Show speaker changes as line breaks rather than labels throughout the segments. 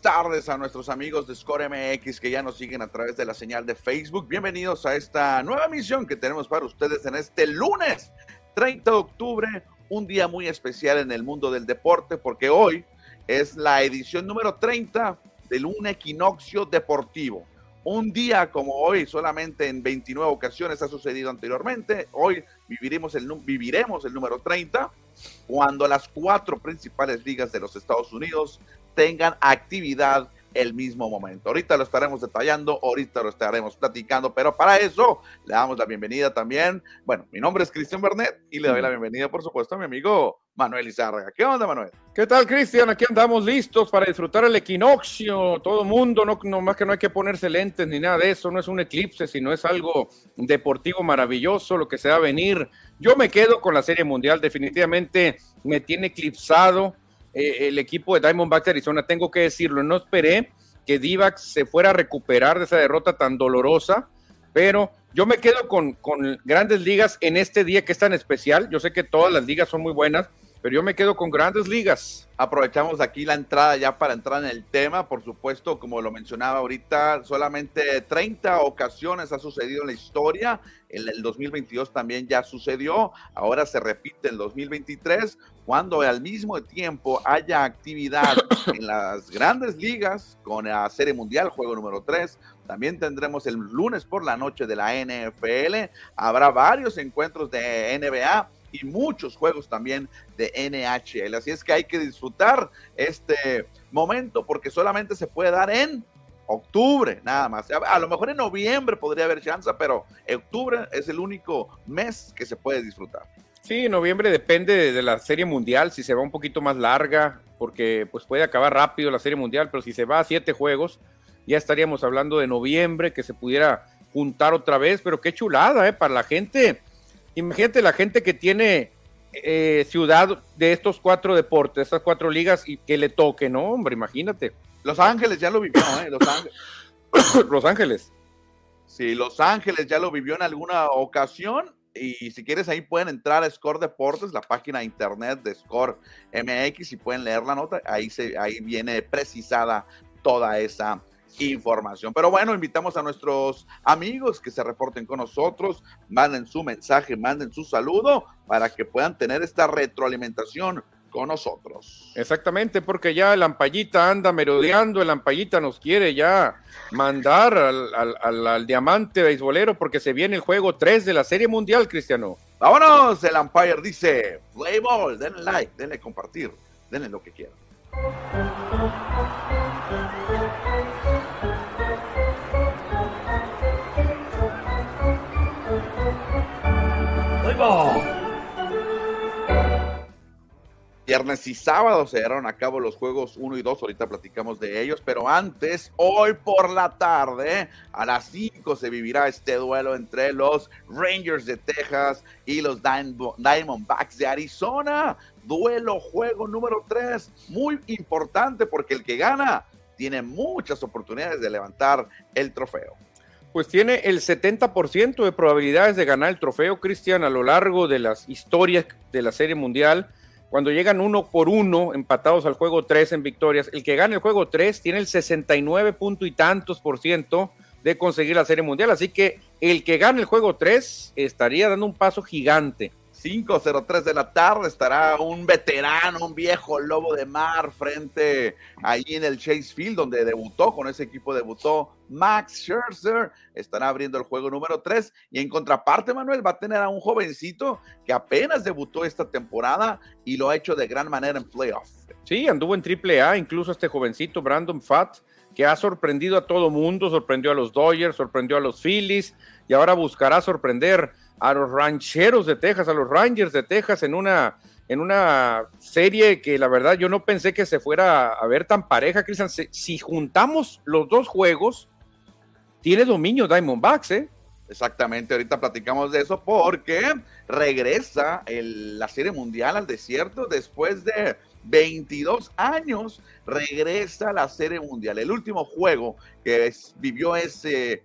tardes a nuestros amigos de Score MX que ya nos siguen a través de la señal de Facebook. Bienvenidos a esta nueva misión que tenemos para ustedes en este lunes 30 de octubre, un día muy especial en el mundo del deporte porque hoy es la edición número 30 del un equinoccio deportivo. Un día como hoy, solamente en 29 ocasiones ha sucedido anteriormente. Hoy viviremos el, viviremos el número 30 cuando las cuatro principales ligas de los Estados Unidos tengan actividad el mismo momento. Ahorita lo estaremos detallando, ahorita lo estaremos platicando, pero para eso le damos la bienvenida también. Bueno, mi nombre es Cristian Bernet y le doy la bienvenida, por supuesto, a mi amigo Manuel Izárraga. ¿Qué onda, Manuel?
¿Qué tal, Cristian? Aquí andamos listos para disfrutar el equinoccio. Todo mundo, no, no más que no hay que ponerse lentes ni nada de eso, no es un eclipse, sino es algo deportivo maravilloso, lo que se va a venir. Yo me quedo con la Serie Mundial, definitivamente me tiene eclipsado eh, el equipo de Diamondbacks de Arizona, tengo que decirlo, no esperé que Divax se fuera a recuperar de esa derrota tan dolorosa, pero yo me quedo con, con grandes ligas en este día que es tan especial. Yo sé que todas las ligas son muy buenas, pero yo me quedo con grandes ligas.
Aprovechamos aquí la entrada ya para entrar en el tema. Por supuesto, como lo mencionaba ahorita, solamente 30 ocasiones ha sucedido en la historia. En el 2022 también ya sucedió. Ahora se repite en el 2023, cuando al mismo tiempo haya actividad en las grandes ligas con la Serie Mundial, juego número 3. También tendremos el lunes por la noche de la NFL. Habrá varios encuentros de NBA y muchos juegos también de NHL. Así es que hay que disfrutar este momento porque solamente se puede dar en octubre, nada más. A lo mejor en noviembre podría haber chance, pero octubre es el único mes que se puede disfrutar.
Sí, noviembre depende de la serie mundial, si se va un poquito más larga, porque pues puede acabar rápido la serie mundial, pero si se va a siete juegos, ya estaríamos hablando de noviembre, que se pudiera juntar otra vez, pero qué chulada, ¿eh? Para la gente Imagínate la gente que tiene eh, ciudad de estos cuatro deportes, estas cuatro ligas y que le toque, ¿no? Hombre, imagínate.
Los Ángeles ya lo vivió, ¿eh? Los Ángeles.
Los Ángeles.
Sí, Los Ángeles ya lo vivió en alguna ocasión y si quieres ahí pueden entrar a Score Deportes, la página de internet de Score MX y pueden leer la nota, ahí, se, ahí viene precisada toda esa información. Pero bueno, invitamos a nuestros amigos que se reporten con nosotros, manden su mensaje, manden su saludo para que puedan tener esta retroalimentación con nosotros.
Exactamente, porque ya el Ampallita anda merodeando, el Ampallita nos quiere ya mandar al, al, diamante beisbolero porque se viene el juego 3 de la Serie Mundial, Cristiano.
Vámonos, el Empire dice, play ball, denle like, denle compartir, denle lo que quieran. Viernes y sábado se llevaron a cabo los juegos 1 y 2, ahorita platicamos de ellos, pero antes, hoy por la tarde, a las 5 se vivirá este duelo entre los Rangers de Texas y los Diamondbacks de Arizona. Duelo, juego número 3, muy importante porque el que gana tiene muchas oportunidades de levantar el trofeo
pues tiene el 70% de probabilidades de ganar el trofeo, Cristian, a lo largo de las historias de la Serie Mundial. Cuando llegan uno por uno, empatados al juego 3 en victorias, el que gana el juego 3 tiene el 69 punto y tantos por ciento de conseguir la Serie Mundial. Así que el que gane el juego 3 estaría dando un paso gigante.
5.03 de la tarde estará un veterano, un viejo lobo de mar frente ahí en el Chase Field donde debutó, con ese equipo debutó Max Scherzer, estará abriendo el juego número 3 y en contraparte Manuel va a tener a un jovencito que apenas debutó esta temporada y lo ha hecho de gran manera en playoff.
Sí, anduvo en triple A, incluso este jovencito Brandon Fatt que ha sorprendido a todo mundo, sorprendió a los Dodgers, sorprendió a los Phillies y ahora buscará sorprender a los rancheros de Texas, a los Rangers de Texas en una, en una serie que la verdad yo no pensé que se fuera a ver tan pareja, Cristian. Si juntamos los dos juegos, tiene dominio Diamondbacks, ¿eh?
Exactamente, ahorita platicamos de eso porque regresa la Serie Mundial al desierto después de 22 años, regresa la Serie Mundial. El último juego que vivió ese,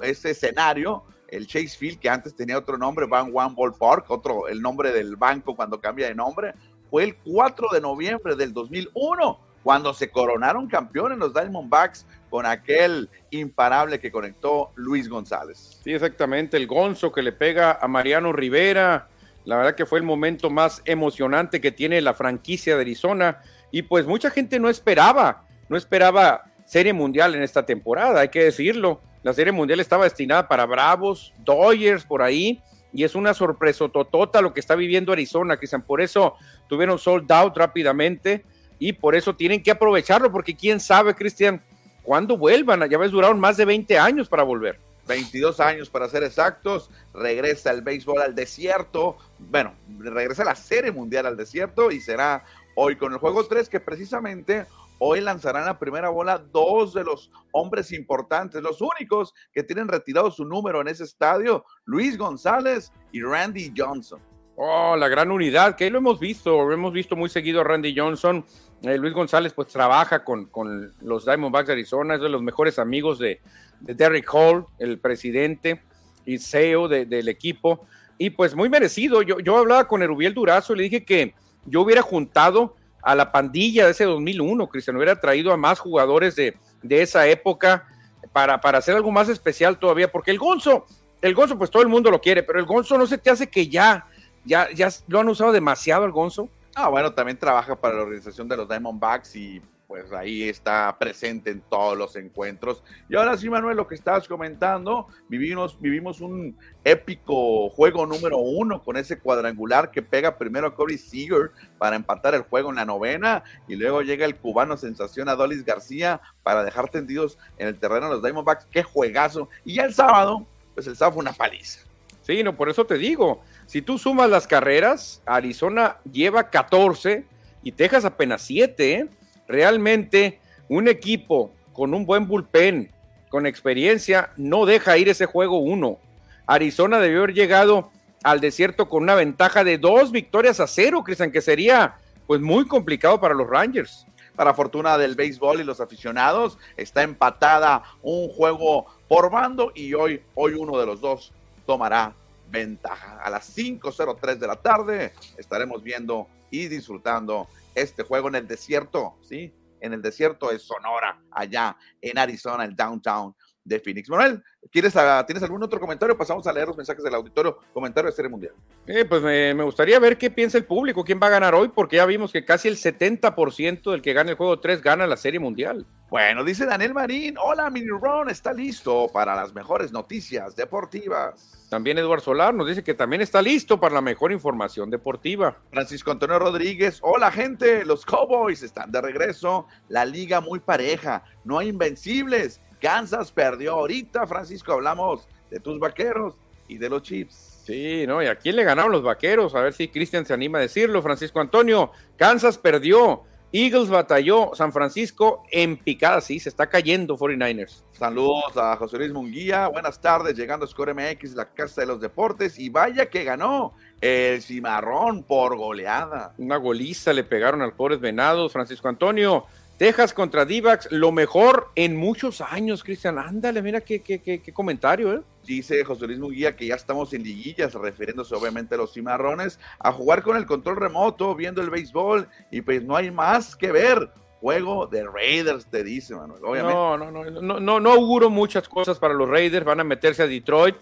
ese escenario el Chase Field, que antes tenía otro nombre, Van One Ball Park, otro, el nombre del banco cuando cambia de nombre, fue el 4 de noviembre del 2001, cuando se coronaron campeones los Diamondbacks con aquel imparable que conectó Luis González.
Sí, exactamente, el Gonzo que le pega a Mariano Rivera. La verdad que fue el momento más emocionante que tiene la franquicia de Arizona y pues mucha gente no esperaba, no esperaba Serie Mundial en esta temporada, hay que decirlo. La Serie Mundial estaba destinada para Bravos, Dodgers por ahí, y es una sorpresa totota lo que está viviendo Arizona, Cristian. Por eso tuvieron sold out rápidamente y por eso tienen que aprovecharlo, porque quién sabe, Cristian, cuándo vuelvan. Ya ves, duraron más de 20 años para volver.
22 años para ser exactos, regresa el béisbol al desierto, bueno, regresa la Serie Mundial al desierto y será hoy con el juego 3 que precisamente Hoy lanzarán la primera bola dos de los hombres importantes, los únicos que tienen retirado su número en ese estadio, Luis González y Randy Johnson.
Oh, la gran unidad, que lo hemos visto, lo hemos visto muy seguido a Randy Johnson. Eh, Luis González pues trabaja con, con, los Diamondbacks de Arizona, es de los mejores amigos de, de Derrick Hall, el presidente y CEO del equipo. Y pues muy merecido, yo, yo hablaba con Erubiel Durazo y le dije que yo hubiera juntado a la pandilla de ese 2001, Cristian, hubiera traído a más jugadores de, de esa época para, para hacer algo más especial todavía, porque el Gonzo, el Gonzo, pues todo el mundo lo quiere, pero el Gonzo no se te hace que ya, ya, ya lo han usado demasiado el Gonzo.
Ah, bueno, también trabaja para la organización de los Diamondbacks y pues ahí está presente en todos los encuentros. Y ahora sí, Manuel, lo que estabas comentando, vivimos, vivimos un épico juego número uno con ese cuadrangular que pega primero a Corey Seager para empatar el juego en la novena y luego llega el cubano sensación Adolis García para dejar tendidos en el terreno a los Diamondbacks. ¡Qué juegazo! Y ya el sábado, pues el sábado fue una paliza.
Sí, no, por eso te digo, si tú sumas las carreras, Arizona lleva 14 y Texas apenas 7, ¿eh? realmente un equipo con un buen bullpen, con experiencia, no deja ir ese juego uno. Arizona debió haber llegado al desierto con una ventaja de dos victorias a cero, Cristian, que sería pues muy complicado para los Rangers.
Para fortuna del béisbol y los aficionados, está empatada un juego por bando y hoy, hoy uno de los dos tomará ventaja. A las 5.03 de la tarde estaremos viendo y disfrutando este juego en el desierto, ¿sí? En el desierto de Sonora, allá en Arizona, el downtown de Phoenix. Manuel, ¿quieres, ¿tienes algún otro comentario? Pasamos a leer los mensajes del auditorio. Comentario de Serie Mundial.
Eh, pues me, gustaría ver qué piensa el público, quién va a ganar hoy, porque ya vimos que casi el 70% del que gana el juego 3 gana la Serie Mundial.
Bueno, dice Daniel Marín, hola, Mini Ron, está listo para las mejores noticias deportivas.
También Eduardo Solar nos dice que también está listo para la mejor información deportiva.
Francisco Antonio Rodríguez, hola gente, los Cowboys están de regreso, la liga muy pareja, no hay invencibles Kansas perdió ahorita, Francisco, hablamos de tus vaqueros y de los Chiefs.
Sí, ¿no? ¿Y a quién le ganaron los vaqueros? A ver si Cristian se anima a decirlo. Francisco Antonio, Kansas perdió, Eagles batalló, San Francisco en picada, sí, se está cayendo 49ers.
Saludos a José Luis Munguía, buenas tardes, llegando a Score MX, la casa de los deportes, y vaya que ganó el cimarrón por goleada.
Una goliza le pegaron al pobres venados, Francisco Antonio. Texas contra Divax, lo mejor en muchos años, Cristian. Ándale, mira qué, qué, qué, comentario, ¿eh?
Dice José Luis Muguía que ya estamos en liguillas, refiriéndose obviamente a los cimarrones, a jugar con el control remoto, viendo el béisbol, y pues no hay más que ver. Juego de Raiders, te dice, Manuel. Obviamente.
No, no, no, no, no, no auguro muchas cosas para los Raiders, van a meterse a Detroit.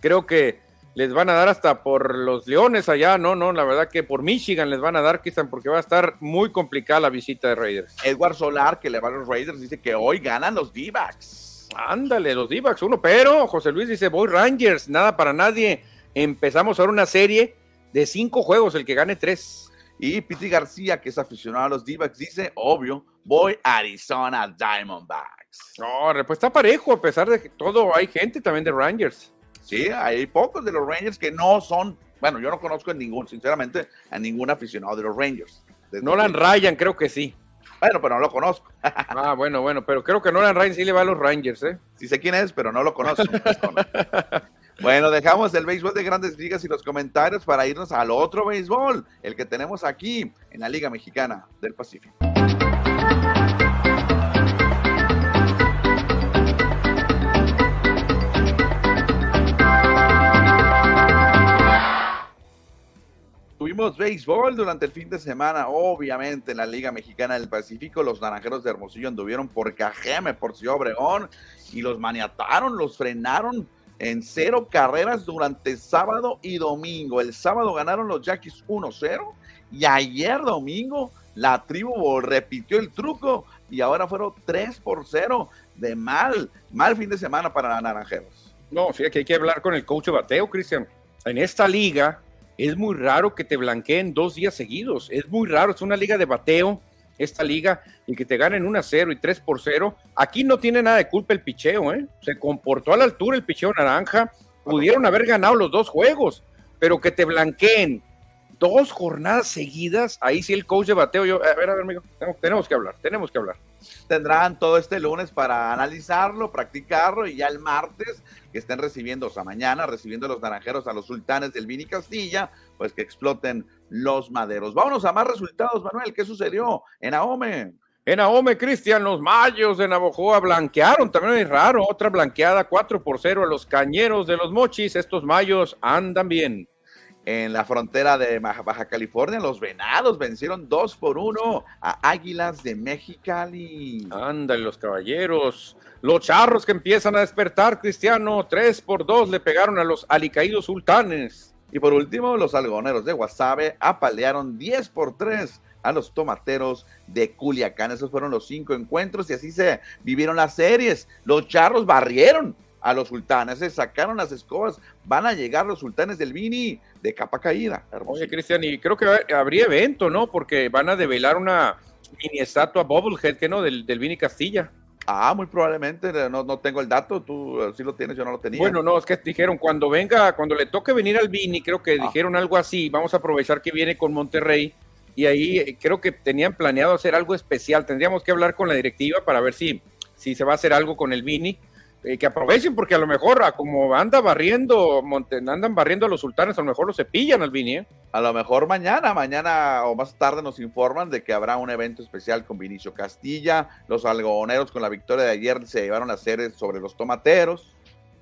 Creo que les van a dar hasta por los Leones allá, no, no, la verdad que por Michigan les van a dar, quizás porque va a estar muy complicada la visita de Raiders.
Edward Solar, que le va a los Raiders, dice que hoy ganan los D-backs.
Ándale, los D-backs, uno, pero José Luis dice, voy Rangers, nada para nadie. Empezamos ahora una serie de cinco juegos, el que gane tres.
Y Piti García, que es aficionado a los D-backs, dice, obvio, voy Arizona Diamondbacks.
No, pues está parejo, a pesar de que todo hay gente también de Rangers.
Sí, hay pocos de los Rangers que no son, bueno, yo no conozco a ningún, sinceramente, a ningún aficionado de los Rangers.
Nolan Ryan, creo que sí.
Bueno, pero no lo conozco.
ah, bueno, bueno, pero creo que Nolan Ryan sí le va a los Rangers, ¿eh?
Sí sé quién es, pero no lo conozco. bueno, dejamos el béisbol de grandes ligas y los comentarios para irnos al otro béisbol, el que tenemos aquí en la Liga Mexicana del Pacífico. Tuvimos béisbol durante el fin de semana, obviamente en la Liga Mexicana del Pacífico, los Naranjeros de Hermosillo anduvieron por Cajeme, por Ciudad Obregón, y los maniataron, los frenaron en cero carreras durante sábado y domingo. El sábado ganaron los Yaquis 1-0 y ayer domingo la tribu repitió el truco y ahora fueron 3 por 0 de mal, mal fin de semana para Naranjeros.
No, fíjate que hay que hablar con el coach de bateo, Cristian. En esta liga, es muy raro que te blanqueen dos días seguidos. Es muy raro, es una liga de bateo, esta liga, y que te ganen 1 a 0 y 3 por 0. Aquí no tiene nada de culpa el picheo, ¿eh? Se comportó a la altura el picheo naranja. Pudieron haber ganado los dos juegos, pero que te blanqueen dos jornadas seguidas, ahí sí el coach de bateo, yo, a ver, a ver, amigo, tenemos que hablar, tenemos que hablar
tendrán todo este lunes para analizarlo, practicarlo y ya el martes que estén recibiendo, o sea, mañana recibiendo los naranjeros a los sultanes del Vini Castilla, pues que exploten los maderos. Vámonos a más resultados, Manuel. ¿Qué sucedió en Ahome?
En Ahome, Cristian, los mayos de Navojoa blanquearon, también es raro, otra blanqueada 4 por 0 a los cañeros de los mochis. Estos mayos andan bien
en la frontera de Baja California, los Venados vencieron 2 por 1 a Águilas de Mexicali.
Ándale, los caballeros. Los charros que empiezan a despertar, Cristiano, 3 por 2 le pegaron a los alicaídos sultanes.
Y por último, los algoneros de Guasave apalearon 10 por 3 a los tomateros de Culiacán. Esos fueron los cinco encuentros y así se vivieron las series. Los charros barrieron a los sultanes, se sacaron las escobas, van a llegar los sultanes del Vini de capa caída.
Oye, Cristian, y creo que habría evento, ¿no? Porque van a develar una mini estatua Bobblehead, que no, del, del Vini Castilla.
Ah, muy probablemente, no, no tengo el dato, tú sí lo tienes, yo no lo tenía.
Bueno, no, es que dijeron, cuando venga, cuando le toque venir al Vini, creo que ah. dijeron algo así, vamos a aprovechar que viene con Monterrey, y ahí eh, creo que tenían planeado hacer algo especial, tendríamos que hablar con la directiva para ver si, si se va a hacer algo con el Vini, eh, que aprovechen, porque a lo mejor, como anda barriendo, andan barriendo a los sultanes, a lo mejor los cepillan al Vini. ¿eh?
A lo mejor mañana, mañana o más tarde nos informan de que habrá un evento especial con Vinicio Castilla. Los algodoneros con la victoria de ayer se llevaron a hacer sobre los tomateros.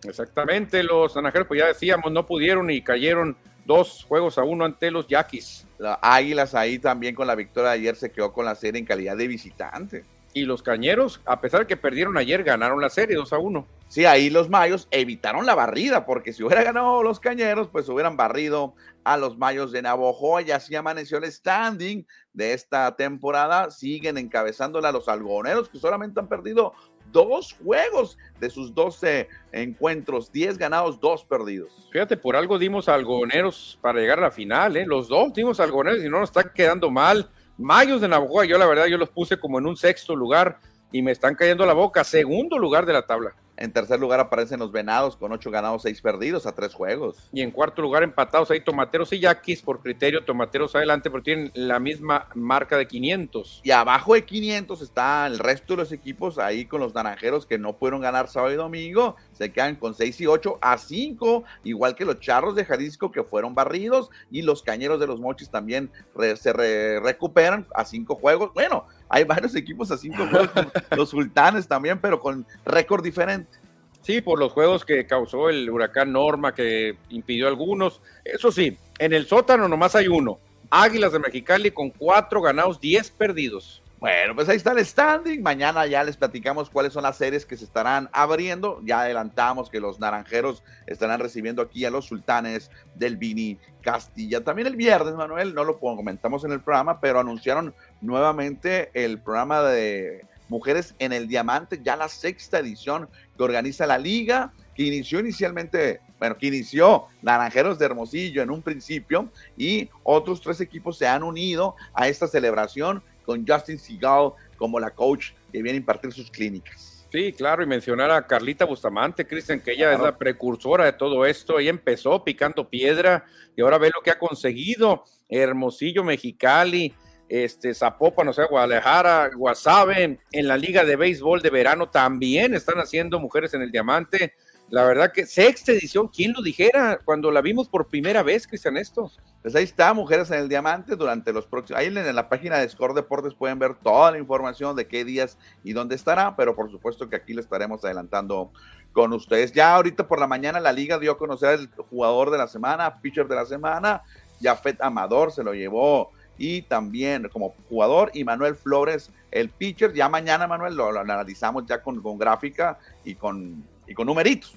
Exactamente, los naranjeros, pues ya decíamos, no pudieron y cayeron dos juegos a uno ante los yaquis.
Las Águilas ahí también con la victoria de ayer se quedó con la serie en calidad de visitante
y los cañeros, a pesar de que perdieron ayer, ganaron la serie 2 a 1.
Sí, ahí los mayos evitaron la barrida, porque si hubiera ganado los cañeros, pues hubieran barrido a los mayos de Navojoa y así amaneció el standing de esta temporada. Siguen encabezándola los algoneros, que solamente han perdido dos juegos de sus 12 encuentros, 10 ganados, 2 perdidos.
Fíjate, por algo dimos a algoneros para llegar a la final, ¿eh? Los dos dimos a algoneros y no nos está quedando mal. Mayos de Navajo, yo la verdad, yo los puse como en un sexto lugar y me están cayendo la boca. Segundo lugar de la tabla.
En tercer lugar aparecen los Venados con ocho ganados, seis perdidos a tres juegos.
Y en cuarto lugar empatados ahí Tomateros y Yaquis por criterio Tomateros adelante, pero tienen la misma marca de 500.
Y abajo de 500 está el resto de los equipos ahí con los Naranjeros que no pudieron ganar sábado y domingo. Se quedan con 6 y 8 a 5, igual que los Charros de Jalisco que fueron barridos y los Cañeros de los Mochis también se recuperan a cinco juegos. Bueno, hay varios equipos a cinco juegos, los Sultanes también, pero con récord diferente.
Sí, por los juegos que causó el huracán Norma, que impidió algunos. Eso sí, en el sótano nomás hay uno. Águilas de Mexicali con cuatro ganados, diez perdidos.
Bueno, pues ahí está el standing. Mañana ya les platicamos cuáles son las series que se estarán abriendo. Ya adelantamos que los naranjeros estarán recibiendo aquí a los sultanes del Vini Castilla. También el viernes, Manuel, no lo comentamos en el programa, pero anunciaron nuevamente el programa de Mujeres en el Diamante, ya la sexta edición que organiza la liga, que inició inicialmente, bueno, que inició Naranjeros de Hermosillo en un principio y otros tres equipos se han unido a esta celebración con Justin Seagal como la coach que viene a impartir sus clínicas.
Sí, claro, y mencionar a Carlita Bustamante, Cristian, que ella es la precursora de todo esto. Ella empezó picando piedra y ahora ve lo que ha conseguido. Hermosillo, Mexicali, este, Zapopan, o sea, Guadalajara, Guasave, en la Liga de Béisbol de Verano también están haciendo Mujeres en el Diamante. La verdad que sexta edición, ¿quién lo dijera cuando la vimos por primera vez, Cristian, esto?
Pues ahí está, Mujeres en el Diamante, durante los próximos, ahí en la página de Score Deportes pueden ver toda la información de qué días y dónde estará, pero por supuesto que aquí le estaremos adelantando con ustedes. Ya ahorita por la mañana la liga dio a conocer el jugador de la semana, pitcher de la semana, Jafet Amador se lo llevó y también como jugador y Manuel Flores, el pitcher. Ya mañana, Manuel, lo, analizamos ya con, con, gráfica y con, y con numeritos.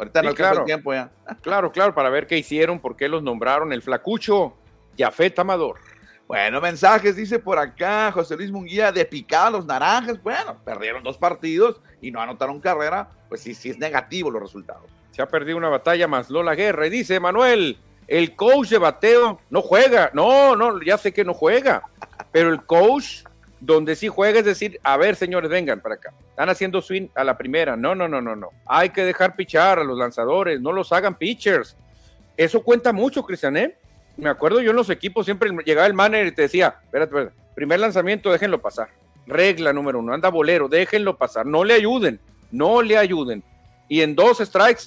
Ahorita no
claro,
el tiempo ya.
Claro, claro, para ver qué hicieron, por qué los nombraron. El flacucho, Jafet Amador.
Bueno, mensajes, dice por acá José Luis Munguía, de picada los naranjas. Bueno, perdieron dos partidos y no anotaron carrera. Pues sí, sí es negativo los resultados.
Se ha perdido una batalla más Lola Guerra. Y dice Manuel, el coach de bateo no juega. No, no, ya sé que no juega. Pero el coach donde sí juega es decir, a ver, señores, vengan para acá. Están haciendo swing a la primera. No, no, no, no, no. Hay que dejar pichar a los lanzadores. No los hagan pitchers. Eso cuenta mucho, Cristian, ¿eh? me acuerdo yo en los equipos siempre llegaba el manager y te decía, espérate, espérate, primer lanzamiento, déjenlo pasar. Regla número uno, anda bolero, déjenlo pasar, no le ayuden, no le ayuden. Y en dos strikes,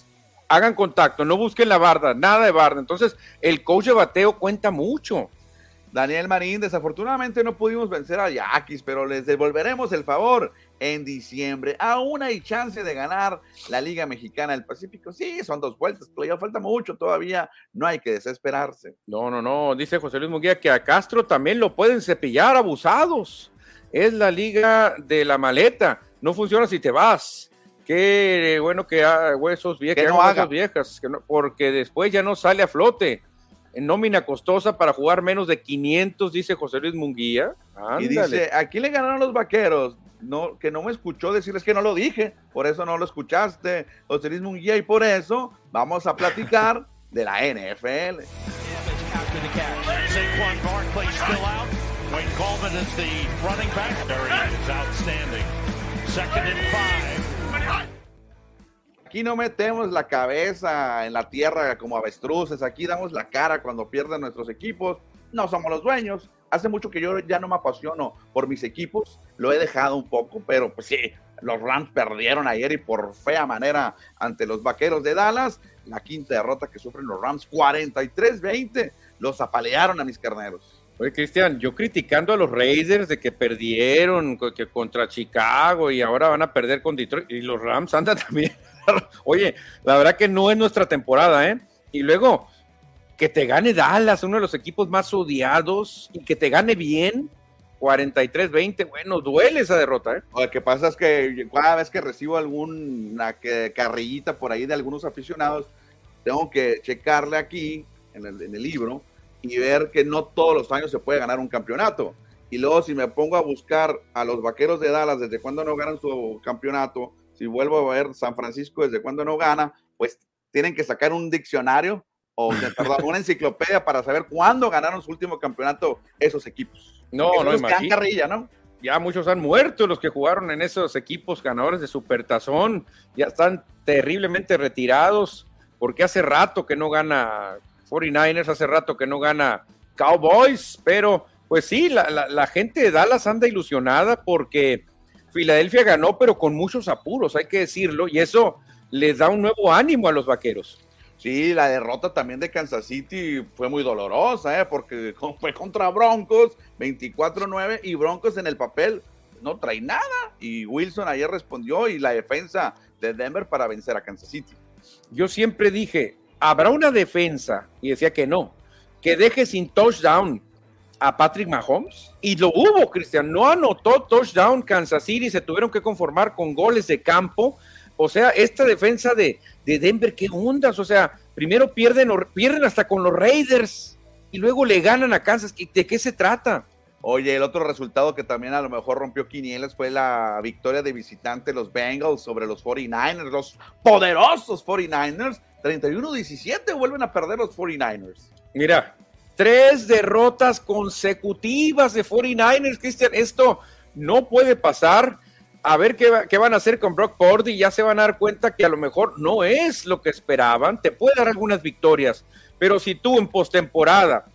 hagan contacto, no busquen la barda, nada de barda. Entonces, el coach de bateo cuenta mucho.
Daniel Marín, desafortunadamente no pudimos vencer a Yaquis, pero les devolveremos el favor en diciembre. Aún hay chance de ganar la Liga Mexicana del Pacífico. Sí, son dos vueltas, pero ya falta mucho todavía. No hay que desesperarse.
No, no, no. Dice José Luis Munguía que a Castro también lo pueden cepillar abusados. Es la Liga de la Maleta. No funciona si te vas. Qué bueno que huesos viejos, no viejas, porque después ya no sale a flote en nómina costosa para jugar menos de 500, dice José Luis Munguía.
Y dice, aquí le ganaron los vaqueros, no, que no me escuchó decirles que no lo dije, por eso no lo escuchaste, José Luis Munguía, y por eso vamos a platicar de la NFL. Second and five. Aquí no metemos la cabeza en la tierra como avestruces, aquí damos la cara cuando pierden nuestros equipos. No somos los dueños. Hace mucho que yo ya no me apasiono por mis equipos, lo he dejado un poco, pero pues sí, los Rams perdieron ayer y por fea manera ante los Vaqueros de Dallas. La quinta derrota que sufren los Rams, 43-20, los apalearon a mis carneros.
Oye, Cristian, yo criticando a los Raiders de que perdieron que contra Chicago y ahora van a perder con Detroit y los Rams andan también Oye, la verdad que no es nuestra temporada, ¿eh? Y luego, que te gane Dallas, uno de los equipos más odiados, y que te gane bien, 43-20, bueno, duele esa derrota, ¿eh?
Lo que pasa es que cada vez que recibo alguna carrillita por ahí de algunos aficionados, tengo que checarle aquí en el, en el libro y ver que no todos los años se puede ganar un campeonato. Y luego si me pongo a buscar a los vaqueros de Dallas desde cuando no ganan su campeonato, si vuelvo a ver San Francisco desde cuando no gana, pues tienen que sacar un diccionario o perdón, una enciclopedia para saber cuándo ganaron su último campeonato esos equipos.
No, no, imagínate. carrilla, ¿no? Ya muchos han muerto los que jugaron en esos equipos ganadores de Supertazón, ya están terriblemente retirados, porque hace rato que no gana 49ers, hace rato que no gana Cowboys, pero pues sí, la, la gente de Dallas anda ilusionada porque Filadelfia ganó, pero con muchos apuros, hay que decirlo, y eso les da un nuevo ánimo a los vaqueros.
Sí, la derrota también de Kansas City fue muy dolorosa, ¿eh? porque fue contra Broncos, 24-9, y Broncos en el papel no trae nada. Y Wilson ayer respondió y la defensa de Denver para vencer a Kansas City.
Yo siempre dije, habrá una defensa, y decía que no, que deje sin touchdown a Patrick Mahomes y lo hubo, Cristian. No anotó touchdown Kansas City, se tuvieron que conformar con goles de campo. O sea, esta defensa de, de Denver, qué ondas. O sea, primero pierden, pierden hasta con los Raiders y luego le ganan a Kansas. ¿De qué se trata?
Oye, el otro resultado que también a lo mejor rompió quinielas fue la victoria de visitante los Bengals sobre los 49ers, los poderosos 49ers. 31-17 vuelven a perder los 49ers.
Mira, Tres derrotas consecutivas de 49ers, Cristian. Esto no puede pasar. A ver qué, van a hacer con Brock Purdy. Ya se van a dar cuenta que a lo mejor no es lo que esperaban. Te puede dar algunas victorias, pero si tú en postemporada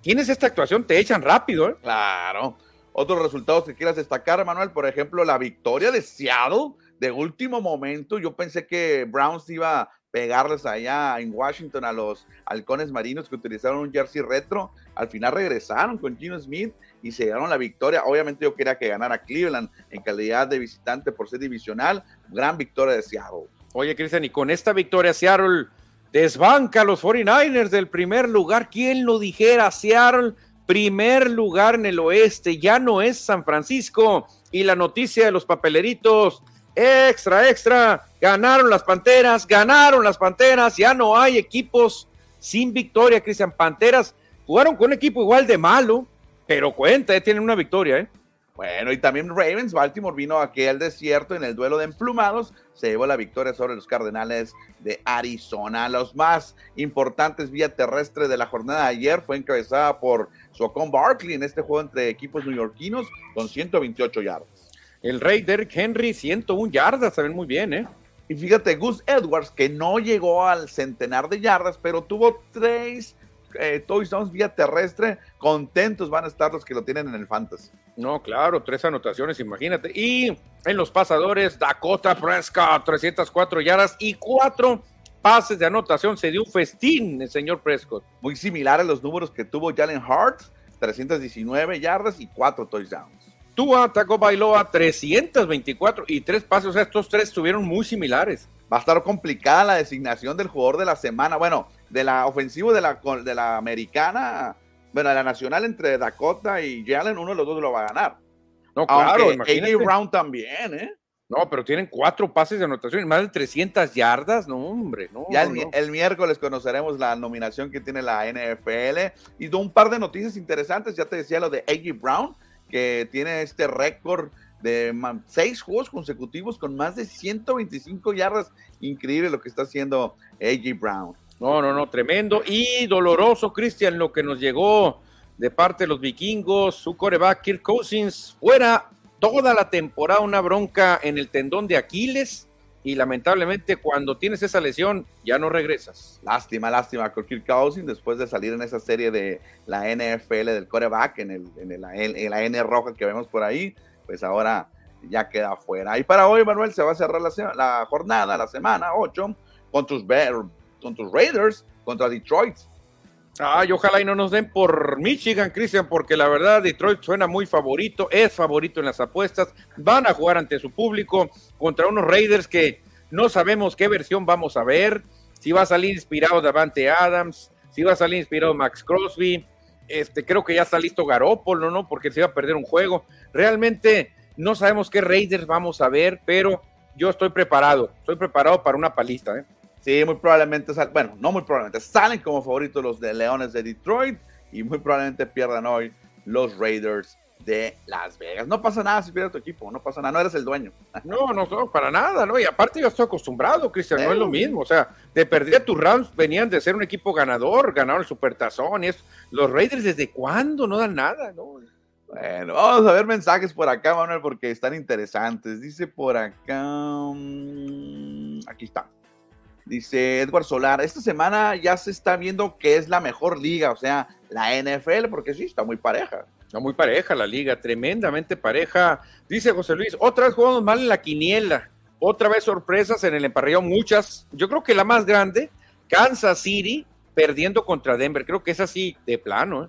tienes esta actuación, te echan rápido. ¿eh?
Claro. Otros resultados que quieras destacar, Manuel, por ejemplo, la victoria de Seattle de último momento. Yo pensé que Browns iba pegarles allá en Washington a los halcones marinos que utilizaron un jersey retro. Al final regresaron con Gino Smith y se dieron la victoria. Obviamente yo quería que ganara Cleveland en calidad de visitante por ser divisional. Gran victoria de Seattle.
Oye, Cristian, y con esta victoria Seattle desbanca a los 49ers del primer lugar. ¿Quién lo dijera? Seattle, primer lugar en el oeste, ya no es San Francisco. Y la noticia de los papeleritos, extra, extra, ganaron las Panteras, ganaron las Panteras, ya no hay equipos sin victoria, Cristian. Panteras jugaron con un equipo igual de malo, pero cuenta, tienen una victoria, ¿eh?
Bueno, y también Ravens, Baltimore vino aquí al desierto en el duelo de emplumados, se llevó la victoria sobre los Cardenales de Arizona. Los más importantes vía terrestre de la jornada de ayer fue encabezada por Socon Barkley en este juego entre equipos neoyorquinos con 128 yardas.
El rey Derrick Henry, 101 yardas, saben muy bien, ¿eh?
Y fíjate, Gus Edwards, que no llegó al centenar de yardas, pero tuvo tres eh, touchdowns vía terrestre, contentos van a estar los que lo tienen en el Fantasy.
No, claro, tres anotaciones, imagínate. Y en los pasadores, Dakota Prescott, 304 yardas y cuatro pases de anotación. Se dio un festín el señor Prescott.
Muy similar a los números que tuvo Jalen Hart, 319 yardas y cuatro touchdowns.
Tua Taco Bailoa 324 y tres pases, o sea, estos tres estuvieron muy similares.
Va a estar complicada la designación del jugador de la semana. Bueno, de la ofensiva de la, de la americana, bueno, de la nacional entre Dakota y Jalen, uno de los dos lo va a ganar.
No, claro,
AJ Brown también, ¿eh?
No, pero tienen cuatro pases de anotación, más de 300 yardas, no, hombre, no.
Ya el, miércoles conoceremos la nominación que tiene la NFL y un par de noticias interesantes. Ya te decía lo de AJ Brown, que tiene este récord de seis juegos consecutivos con más de 125 yardas. Increíble lo que está haciendo AJ Brown.
No, no, no, tremendo y doloroso, Cristian, lo que nos llegó de parte de los vikingos, su coreback Kirk Cousins, fuera toda la temporada una bronca en el tendón de Aquiles y lamentablemente cuando tienes esa lesión ya no regresas.
Lástima, lástima Kirk Cousins después de salir en esa serie de la NFL del coreback en, el, en, la, en la N roja que vemos por ahí, pues ahora ya queda fuera. Y para hoy, Manuel, se va a cerrar la, la jornada, la semana 8, con tus con tus Raiders contra Detroit.
Ay, ojalá y no nos den por Michigan, Christian, porque la verdad Detroit suena muy favorito, es favorito en las apuestas, van a jugar ante su público contra unos Raiders que no sabemos qué versión vamos a ver, si va a salir inspirado Davante Adams, si va a salir inspirado Max Crosby, este, creo que ya está listo Garópolo, ¿no? Porque se iba a perder un juego. Realmente no sabemos qué Raiders vamos a ver, pero yo estoy preparado, estoy preparado para una palista, ¿eh?
Sí, muy probablemente, bueno, no muy probablemente, salen como favoritos los de Leones de Detroit y muy probablemente pierdan hoy los Raiders de Las Vegas. No pasa nada si pierdes tu equipo, no pasa nada, no eres el dueño.
No, no, no, para nada, ¿no? Y aparte yo estoy acostumbrado, Cristian, no es lo mismo. O sea, de perdida tus Rams venían de ser un equipo ganador, ganaron el Supertazón y eso. Los Raiders, ¿desde cuándo no dan nada, no?
Bueno, vamos a ver mensajes por acá, Manuel, porque están interesantes. Dice por acá. Mm, aquí está. Dice Edward Solar, esta semana ya se está viendo que es la mejor liga, o sea, la NFL, porque sí, está muy pareja.
Está muy pareja la liga, tremendamente pareja. Dice José Luis, otra vez jugamos mal en la quiniela, otra vez sorpresas en el emparrillado, muchas. Yo creo que la más grande, Kansas City, perdiendo contra Denver. Creo que es así de plano. ¿eh?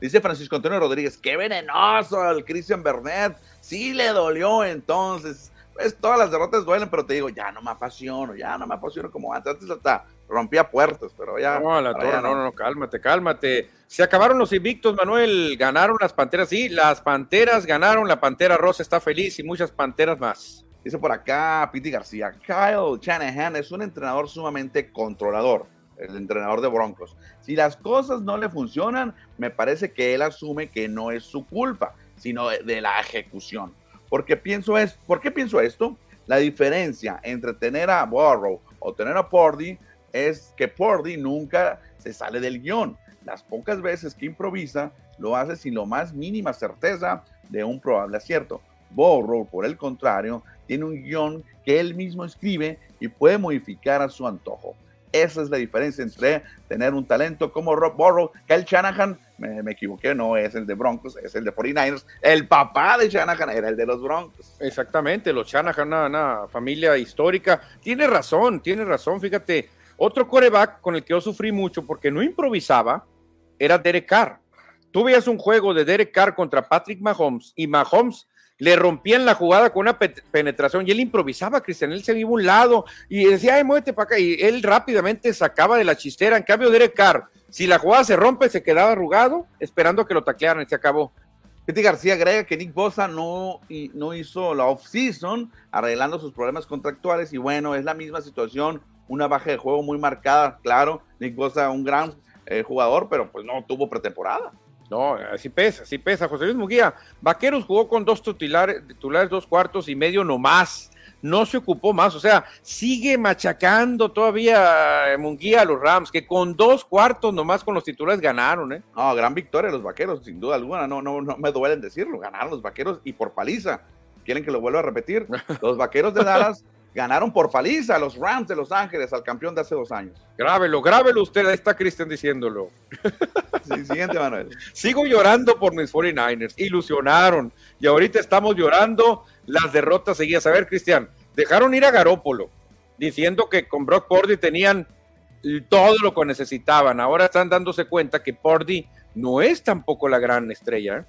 Dice Francisco Antonio Rodríguez, qué venenoso al Christian Bernet. Sí le dolió entonces pues todas las derrotas duelen, pero te digo, ya no me apasiono, ya no me apasiono como antes. Antes hasta rompía puertas, pero ya.
No, la torre, no, no, no, cálmate, cálmate. Se acabaron los invictos, Manuel. Ganaron las panteras, sí, las panteras ganaron. La pantera rosa está feliz y muchas panteras más.
Dice por acá Piti García, Kyle Shanahan es un entrenador sumamente controlador, el entrenador de Broncos. Si las cosas no le funcionan, me parece que él asume que no es su culpa, sino de la ejecución porque pienso es, ¿Por qué pienso esto? La diferencia entre tener a Borrow o tener a Pordy es que Pordy nunca se sale del guion. Las pocas veces que improvisa, lo hace sin lo más mínima certeza de un probable acierto. Borrow, por el contrario, tiene un guion que él mismo escribe y puede modificar a su antojo. Esa es la diferencia entre tener un talento como Rob Borrow, que Shanahan, me, equivoqué, no es el de Broncos, es el de 49ers. El papá de Shanahan era el de los Broncos.
Exactamente, los Shanahan, una, familia histórica. Tiene razón, tiene razón, fíjate. Otro coreback con el que yo sufrí mucho porque no improvisaba era Derek Carr. Tú veías un juego de Derek Carr contra Patrick Mahomes y Mahomes le rompían la jugada con una penetración y él improvisaba, Cristian, él se iba a un lado y decía, ay, muévete para acá, y él rápidamente sacaba de la chistera, en cambio Derek Carr, si la jugada se rompe, se quedaba arrugado, esperando que lo taclearan y se acabó.
Pete García agrega que Nick Bosa no, no hizo la off-season arreglando sus problemas contractuales y bueno, es la misma situación, una baja de juego muy marcada, claro, Nick Bosa un gran eh, jugador, pero pues no tuvo pretemporada.
No, así pesa, así pesa. José Luis Muguía, Vaqueros jugó con dos titulares, titulares, dos cuartos y medio nomás. No se ocupó más, o sea, sigue machacando todavía eh, Munguía a los Rams, que con dos cuartos nomás con los titulares ganaron, ¿eh?
No, gran victoria los vaqueros, sin duda alguna, no, no, no me duelen decirlo, ganaron los vaqueros y por paliza. ¿Quieren que lo vuelva a repetir? Los vaqueros de Dallas ganaron por paliza a los Rams de Los Ángeles, al campeón de hace dos años.
Grábelo, grábelo usted, ahí está Cristian diciéndolo.
Sí, siguiente, Manuel.
Sigo llorando por mis 49ers, ilusionaron, y ahorita estamos llorando las derrotas seguidas. A ver, Cristian, dejaron ir a Garópolo, diciendo que con Brock Purdy tenían todo lo que necesitaban. Ahora están dándose cuenta que Purdy no es tampoco la gran estrella.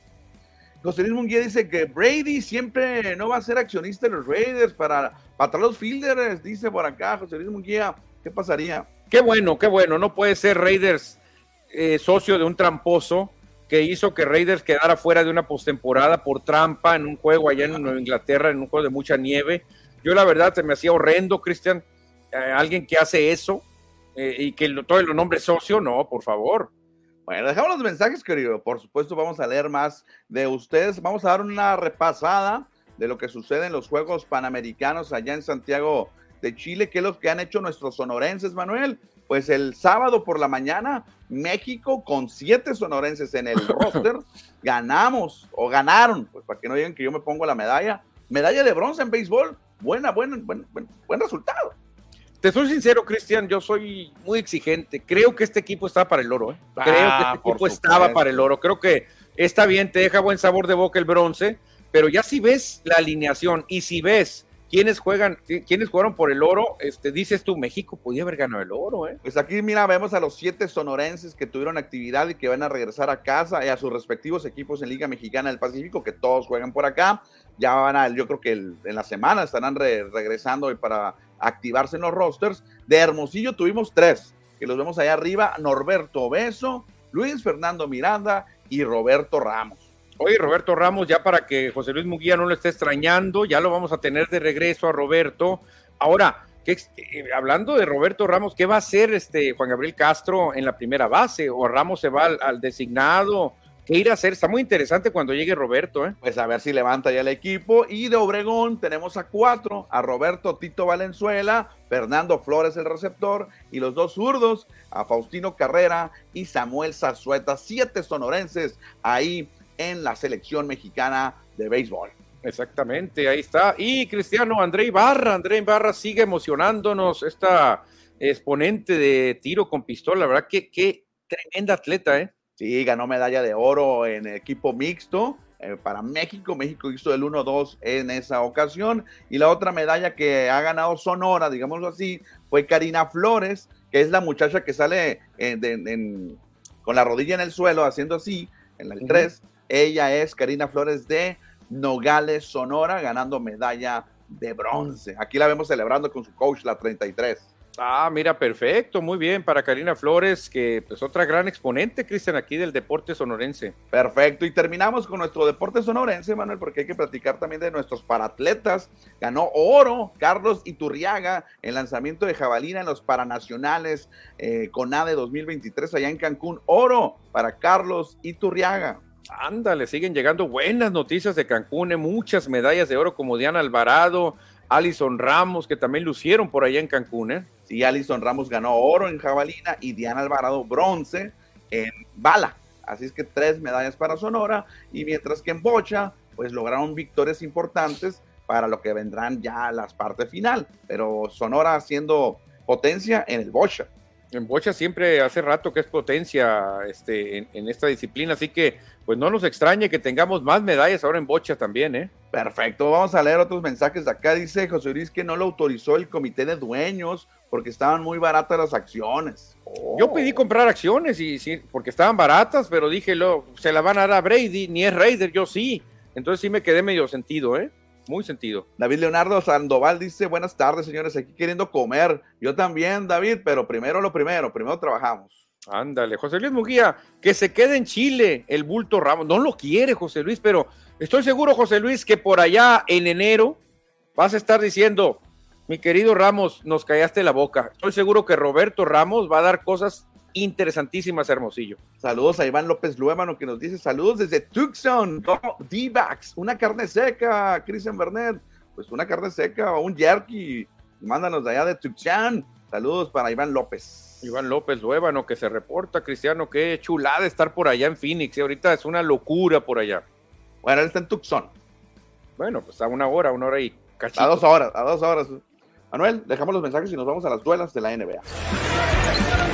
José Luis Munguía dice que Brady siempre no va a ser accionista de los Raiders para, para los fielders, dice por acá José Luis Munguía. ¿Qué pasaría?
Qué bueno, qué bueno. No puede ser Raiders eh, socio de un tramposo que hizo que Raiders quedara fuera de una postemporada por trampa en un juego allá en Nueva Inglaterra, en un juego de mucha nieve. Yo la verdad se me hacía horrendo, Cristian, eh, alguien que hace eso eh, y que todo el nombre socio, no, por favor.
Bueno, dejamos los mensajes, querido. Por supuesto, vamos a leer más de ustedes. Vamos a dar una repasada de lo que sucede en los Juegos Panamericanos allá en Santiago de Chile. ¿Qué es lo que han hecho nuestros sonorenses, Manuel? Pues el sábado por la mañana, México con siete sonorenses en el roster, ganamos o ganaron, pues para que no digan que yo me pongo la medalla, medalla de bronce en béisbol. Buena, buen, buen, buen resultado.
Te soy sincero, Cristian, yo soy muy exigente. Creo que este equipo está para el oro. ¿eh? Creo que este ah, equipo estaba para el oro. Creo que está bien, te deja buen sabor de boca el bronce, pero ya si ves la alineación y si ves quiénes juegan, quiénes jugaron por el oro, este, dices tú, México podía haber ganado el oro, ¿eh?
Pues aquí, mira, vemos a los siete sonorenses que tuvieron actividad y que van a regresar a casa y a sus respectivos equipos en Liga Mexicana del Pacífico, que todos juegan por acá. Ya van a, yo creo que en la semana estarán regresando para activarse en los rosters. De Hermosillo tuvimos tres, que los vemos allá arriba, Norberto Beso, Luis Fernando Miranda y Roberto Ramos.
Oye, Roberto Ramos, ya para que José Luis Muguía no lo esté extrañando, ya lo vamos a tener de regreso a Roberto. Ahora, ¿qué, eh, hablando de Roberto Ramos, ¿qué va a hacer este Juan Gabriel Castro en la primera base? ¿O Ramos se va al designado? ¿Qué ir a hacer? Está muy interesante cuando llegue Roberto, ¿eh?
Pues a ver si levanta ya el equipo. Y de Obregón tenemos a cuatro, a Roberto Tito Valenzuela, Fernando Flores el receptor, y los dos zurdos, a Faustino Carrera y Samuel Zazueta, siete sonorenses ahí en la selección mexicana de béisbol.
Exactamente, ahí está. Y Cristiano André Ibarra, André Ibarra sigue emocionándonos, esta exponente de tiro con pistola, la verdad que qué tremenda atleta, ¿eh?
Sí, ganó medalla de oro en equipo mixto eh, para México. México hizo el 1-2 en esa ocasión. Y la otra medalla que ha ganado Sonora, digámoslo así, fue Karina Flores, que es la muchacha que sale con la rodilla en el suelo haciendo así, en el 3. Ella es Karina Flores de Nogales, Sonora, ganando medalla de bronce. Aquí la vemos celebrando con su coach, la 33.
Ah, mira, perfecto, muy bien para Karina Flores, que pues otra gran exponente, Cristian, aquí del deporte sonorense.
Perfecto, y terminamos con nuestro deporte sonorense, Manuel, porque hay que platicar también de nuestros paratletas. Ganó oro Carlos Iturriaga en lanzamiento de jabalina en los Paranacionales eh, con ADE 2023 allá en Cancún. Oro para Carlos Iturriaga.
Ándale, siguen llegando buenas noticias de Cancún, eh, muchas medallas de oro como Diana Alvarado, Alison Ramos, que también lucieron por allá en Cancún, ¿eh?
Sí, Alison Ramos ganó oro en jabalina y Diana Alvarado bronce en bala. Así es que tres medallas para Sonora y mientras que en bocha, pues lograron victorias importantes para lo que vendrán ya las partes final. Pero Sonora haciendo potencia en el bocha.
En bocha siempre hace rato que es potencia este, en, esta disciplina, así que pues no nos extrañe que tengamos más medallas ahora en bocha también, ¿eh?
Perfecto, vamos a leer otros mensajes de acá. Dice José Luis que no lo autorizó el comité de dueños porque estaban muy baratas las acciones.
Yo pedí comprar acciones y sí, porque estaban baratas, pero dije, lo, se la van a dar a Brady, ni es Raider, yo sí. Entonces sí me quedé medio sentido, ¿eh? Muy sentido.
David Leonardo Sandoval dice, buenas tardes, señores, aquí queriendo comer. Yo también, David, pero primero lo primero, primero trabajamos.
Ándale, José Luis Mujía, que se quede en Chile el bulto Ramos. No lo quiere José Luis, pero estoy seguro, José Luis, que por allá en enero vas a estar diciendo, mi querido Ramos, nos callaste la boca. Estoy seguro que Roberto Ramos va a dar cosas interesantísimas, Hermosillo.
Saludos a Iván López Luémano que nos dice saludos desde Tucson, D-Backs, una carne seca, Cristian Bernet, pues una carne seca o un jerky, mándanos de allá de Tucson. Saludos para Iván López.
Iván López Luébano que se reporta, Cristiano, qué chulada estar por allá en Phoenix, y ahorita es una locura por allá.
Bueno, él está en Tucson.
Bueno, pues a una hora, una hora y
cachito. A dos horas, a dos horas. Manuel, dejamos los mensajes y nos vamos a las duelas de la NBA.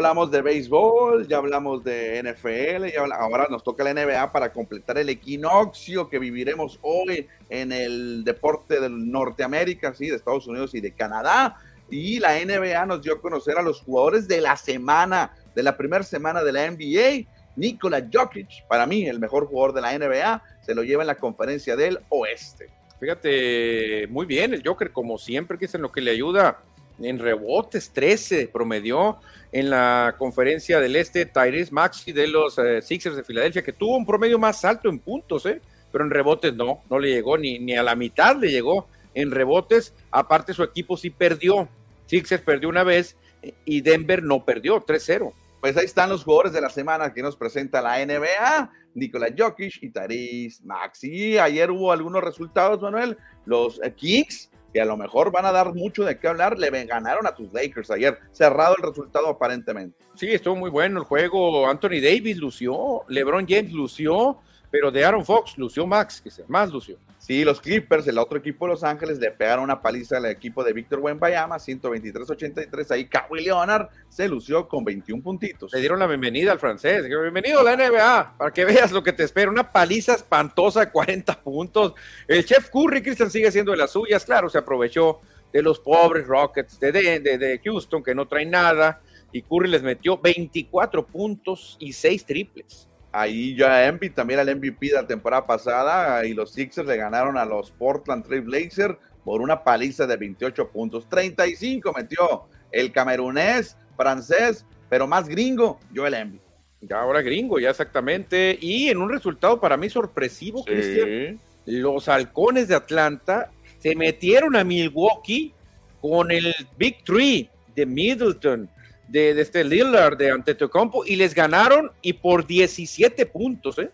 Hablamos de béisbol, ya hablamos de NFL, y ahora nos toca la NBA para completar el equinoccio que viviremos hoy en el deporte de Norteamérica, sí, de Estados Unidos y de Canadá. Y la NBA nos dio a conocer a los jugadores de la semana, de la primera semana de la NBA. Nikola Jokic, para mí el mejor jugador de la NBA, se lo lleva en la conferencia del oeste.
Fíjate, muy bien, el Joker, como siempre, que es en lo que le ayuda en rebotes, 13 promedió en la conferencia del este Tyrese Maxi de los eh, Sixers de Filadelfia, que tuvo un promedio más alto en puntos, ¿eh? pero en rebotes no, no le llegó ni, ni a la mitad le llegó en rebotes. Aparte, su equipo sí perdió. Sixers perdió una vez y Denver no perdió, 3-0.
Pues ahí están los jugadores de la semana que nos presenta la NBA, Nikola Jokic y Tyrese Maxi. Ayer hubo algunos resultados, Manuel. Los eh, Kings que a lo mejor van a dar mucho de qué hablar, le ganaron a tus Lakers ayer, cerrado el resultado aparentemente.
Sí, estuvo muy bueno el juego, Anthony Davis lució, LeBron James lució, pero de Aaron Fox lució Max, que sea, más lució.
Sí, los Clippers, el otro equipo de Los Ángeles, le pegaron una paliza al equipo de Víctor Wembayama, 123-83. Ahí Kawhi Leonard se lució con 21 puntitos.
Le dieron la bienvenida al francés. Bienvenido a la NBA, para que veas lo que te espera. Una paliza espantosa de 40 puntos. El chef Curry, Christian, sigue siendo de las suyas. Claro, se aprovechó de los pobres Rockets de, de, de Houston, que no traen nada. Y Curry les metió 24 puntos y 6 triples.
Ahí ya Embiid también el MVP de la temporada pasada y los Sixers le ganaron a los Portland Trail Blazers por una paliza de 28 puntos. 35 metió el camerunés, francés, pero más gringo, Joel Embiid.
Ya ahora gringo, ya exactamente. Y en un resultado para mí sorpresivo, Cristian, los halcones de Atlanta se metieron a Milwaukee con el Big Three de Middleton, de, este Lillard, de Antetokounmpo, y les ganaron y por 17 puntos, ¿eh?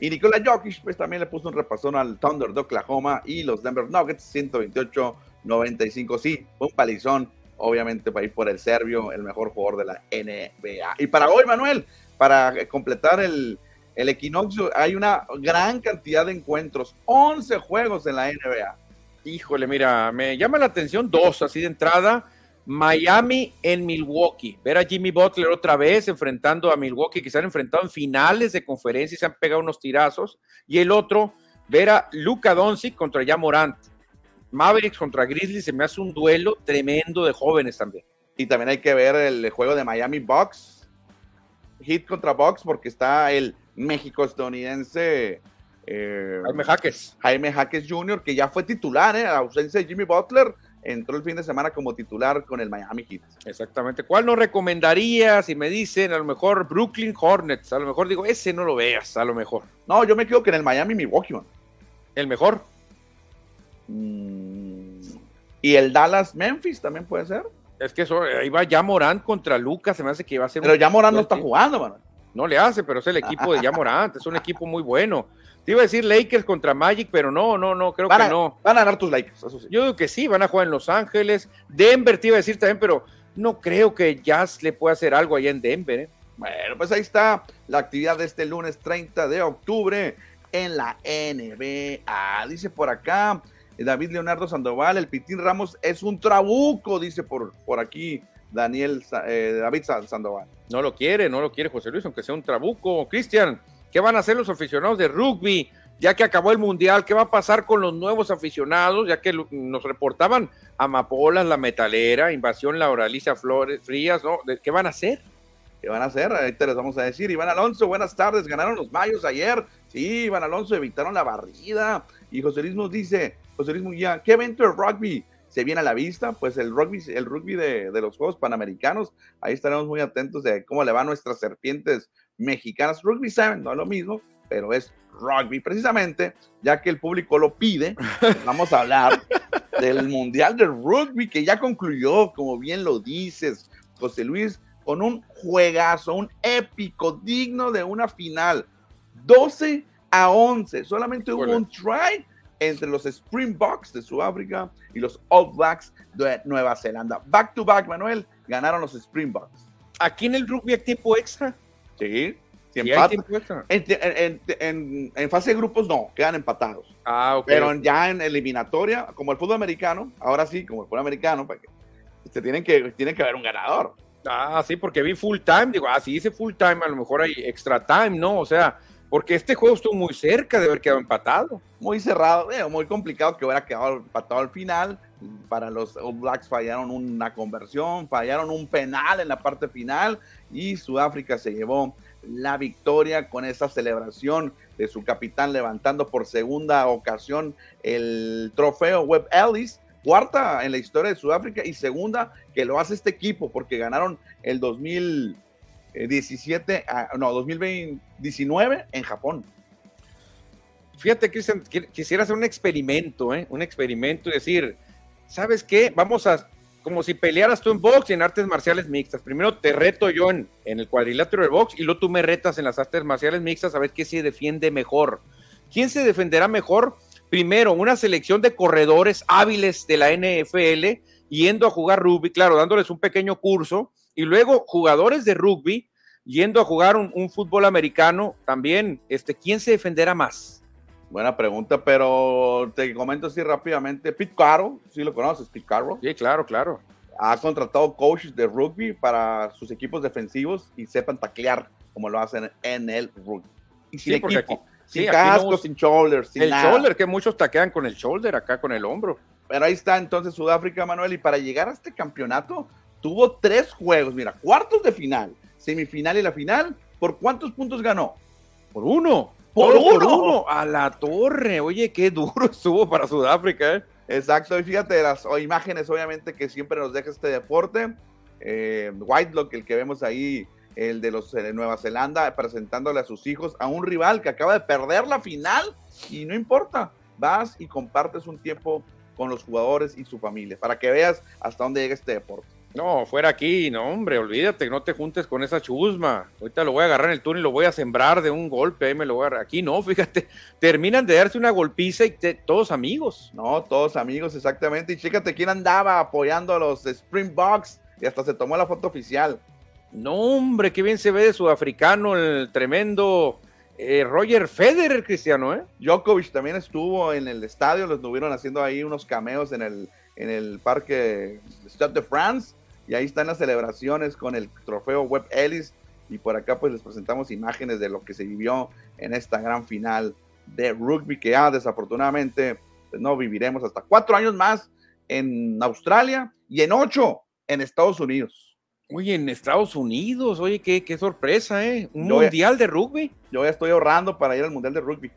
Y Nikola Jokic, pues también le puso un repasón al Thunder de Oklahoma y los Denver Nuggets, 128-95. Sí, un palizón, obviamente, para ir por el serbio, el mejor jugador de la NBA. Y para hoy, Manuel, para completar el, el equinoccio, hay una gran cantidad de encuentros, 11 juegos en la NBA.
Híjole, mira, me llama la atención dos así de entrada. Miami en Milwaukee. Ver a Jimmy Butler otra vez enfrentando a Milwaukee, que se han enfrentado en finales de conferencia y se han pegado unos tirazos. Y el otro, ver a Luca Doncic contra Morant. Mavericks contra Grizzlies se me hace un duelo tremendo de jóvenes también.
Y también hay que ver el juego de Miami Bucks, Hit contra Bucks, porque está el México estadounidense
eh, Jaime Jaques.
Jaime Jaques Jr., que ya fue titular, ¿eh? a ausencia de Jimmy Butler entró el fin de semana como titular con el Miami Heat.
Exactamente. ¿Cuál no recomendaría si me dicen a lo mejor Brooklyn Hornets? A lo mejor digo, ese no lo veas, a lo mejor.
No, yo me quedo que en el Miami Milwaukee.
¿El mejor?
Mm, ¿Y el Dallas Memphis también puede ser?
Es que eso, ahí va ya Morant contra Lucas, se me hace que va a ser
Pero ya Morant no está jugando, mano.
No le hace, pero es el equipo de ya Morant, es un equipo muy bueno. Te iba a decir Lakers contra Magic, pero no, no, no, creo que no.
Van a ganar tus Lakers, eso sí.
Yo digo que sí, van a jugar en Los Ángeles. Denver te iba a decir también, pero no creo que Jazz le pueda hacer algo allá en Denver. ¿eh?
Bueno, pues ahí está la actividad de este lunes 30 de octubre en la NBA. Dice por acá David Leonardo Sandoval, el Pitín Ramos es un trabuco, dice por, por aquí Daniel eh, David Sandoval.
No lo quiere, no lo quiere José Luis, aunque sea un trabuco. Cristian, ¿Qué van a hacer los aficionados de rugby ya que acabó el Mundial, ¿qué va a pasar con los nuevos aficionados? Ya que nos reportaban Amapolas, La Metalera, Invasión, La Oralicia Flores, Frías, ¿no? ¿Qué van a hacer?
¿Qué van a hacer? Ahorita les vamos a decir. Iván Alonso, buenas tardes. Ganaron los Mayos ayer. Sí, Iván Alonso evitaron la barrida. Y José Luis nos dice, José Luis Munguía, ¿qué evento de rugby se viene a la vista? Pues el rugby, el rugby de, de los Juegos Panamericanos. Ahí estaremos muy atentos de cómo le van nuestras serpientes mexicanas. Rugby saben, no es lo mismo, pero es rugby. Precisamente, ya que el público lo pide, vamos a hablar del Mundial de Rugby que ya concluyó, como bien lo dices, José Luis, con un juegazo, un épico, digno de una final. 12 a 11, solamente hubo un try entre los Springboks de Sudáfrica y los All Blacks de Nueva Zelanda. Back to back, Manuel, ganaron los Springboks.
¿Aquí en el rugby hay tiempo extra?
Sí, en, en, fase de grupos no, quedan empatados. Ah, Pero ya en eliminatoria, como el fútbol americano, ahora sí, como el fútbol americano, pues, se tienen que, tiene que haber un ganador.
Ah, sí, porque vi full time, digo, ah, si dice full time, a lo mejor hay extra time, ¿no? O sea, porque este juego estuvo muy cerca de haber quedado empatado.
Muy cerrado, eh, muy complicado que hubiera quedado empatado al final. Para los All Blacks fallaron una conversión, fallaron un penal en la parte final y Sudáfrica se llevó la victoria con esa celebración de su capitán levantando por segunda ocasión el trofeo Webb Ellis, cuarta en la historia de Sudáfrica y segunda que lo hace este equipo porque ganaron el 2000. 17, ah, no, 2019 en Japón.
Fíjate, Cristian, quisiera hacer un experimento, ¿eh? un experimento y decir, ¿sabes qué? Vamos a, como si pelearas tú en box y en artes marciales mixtas. Primero te reto yo en, en el cuadrilátero de box y luego tú me retas en las artes marciales mixtas a ver qué se defiende mejor. ¿Quién se defenderá mejor? Primero, una selección de corredores hábiles de la NFL yendo a jugar rugby, claro, dándoles un pequeño curso y luego jugadores de rugby yendo a jugar un, un fútbol americano también. Este, ¿Quién se defenderá más?
Buena pregunta, pero te comento así rápidamente. Pete Caro, ¿sí lo conoces, Pete Caro?
Sí, claro, claro.
Ha contratado coaches de rugby para sus equipos defensivos y sepan taclear como lo hacen en el rugby. Y sin sí, equipo, sin casco, sin shoulder, sin
El shoulder, que muchos taquean con el shoulder, acá con el hombro.
Pero ahí está entonces Sudáfrica, Manuel, y para llegar a este campeonato tuvo tres juegos, mira, cuartos de final, semifinal y la final. ¿Por cuántos puntos ganó?
Por uno. Por uno. A la torre. Oye, qué duro estuvo para Sudáfrica. ¿eh?
Exacto. Y fíjate las imágenes, obviamente, que siempre nos deja este deporte. Eh, Whitelock, el que vemos ahí, el de los de Nueva Zelanda, presentándole a sus hijos a un rival que acaba de perder la final. Y no importa. Vas y compartes un tiempo con los jugadores y su familia para que veas hasta dónde llega este deporte.
No, fuera aquí, no, hombre, olvídate, no te juntes con esa chusma. Ahorita lo voy a agarrar en el túnel y lo voy a sembrar de un golpe, ahí me lo voy a agarrar. Aquí no, fíjate, terminan de darse una golpiza y todos amigos.
No, todos amigos, exactamente. Y chécate quién andaba apoyando a los Springboks y hasta se tomó la foto oficial.
No, hombre, qué bien se ve de sudafricano el tremendo eh, Roger Federer, Cristiano, ¿eh?
Djokovic también estuvo en el estadio, lo estuvieron haciendo ahí unos cameos en el, en el parque Stade de France y ahí están las celebraciones con el trofeo Web Ellis. Y por acá pues les presentamos imágenes de lo que se vivió en esta gran final de rugby que ya desafortunadamente pues, no viviremos hasta cuatro años más en Australia y en ocho en Estados Unidos.
Oye, en Estados Unidos, oye, qué, qué sorpresa, ¿eh? Un mundial de rugby.
Yo ya estoy ahorrando para ir al mundial de rugby.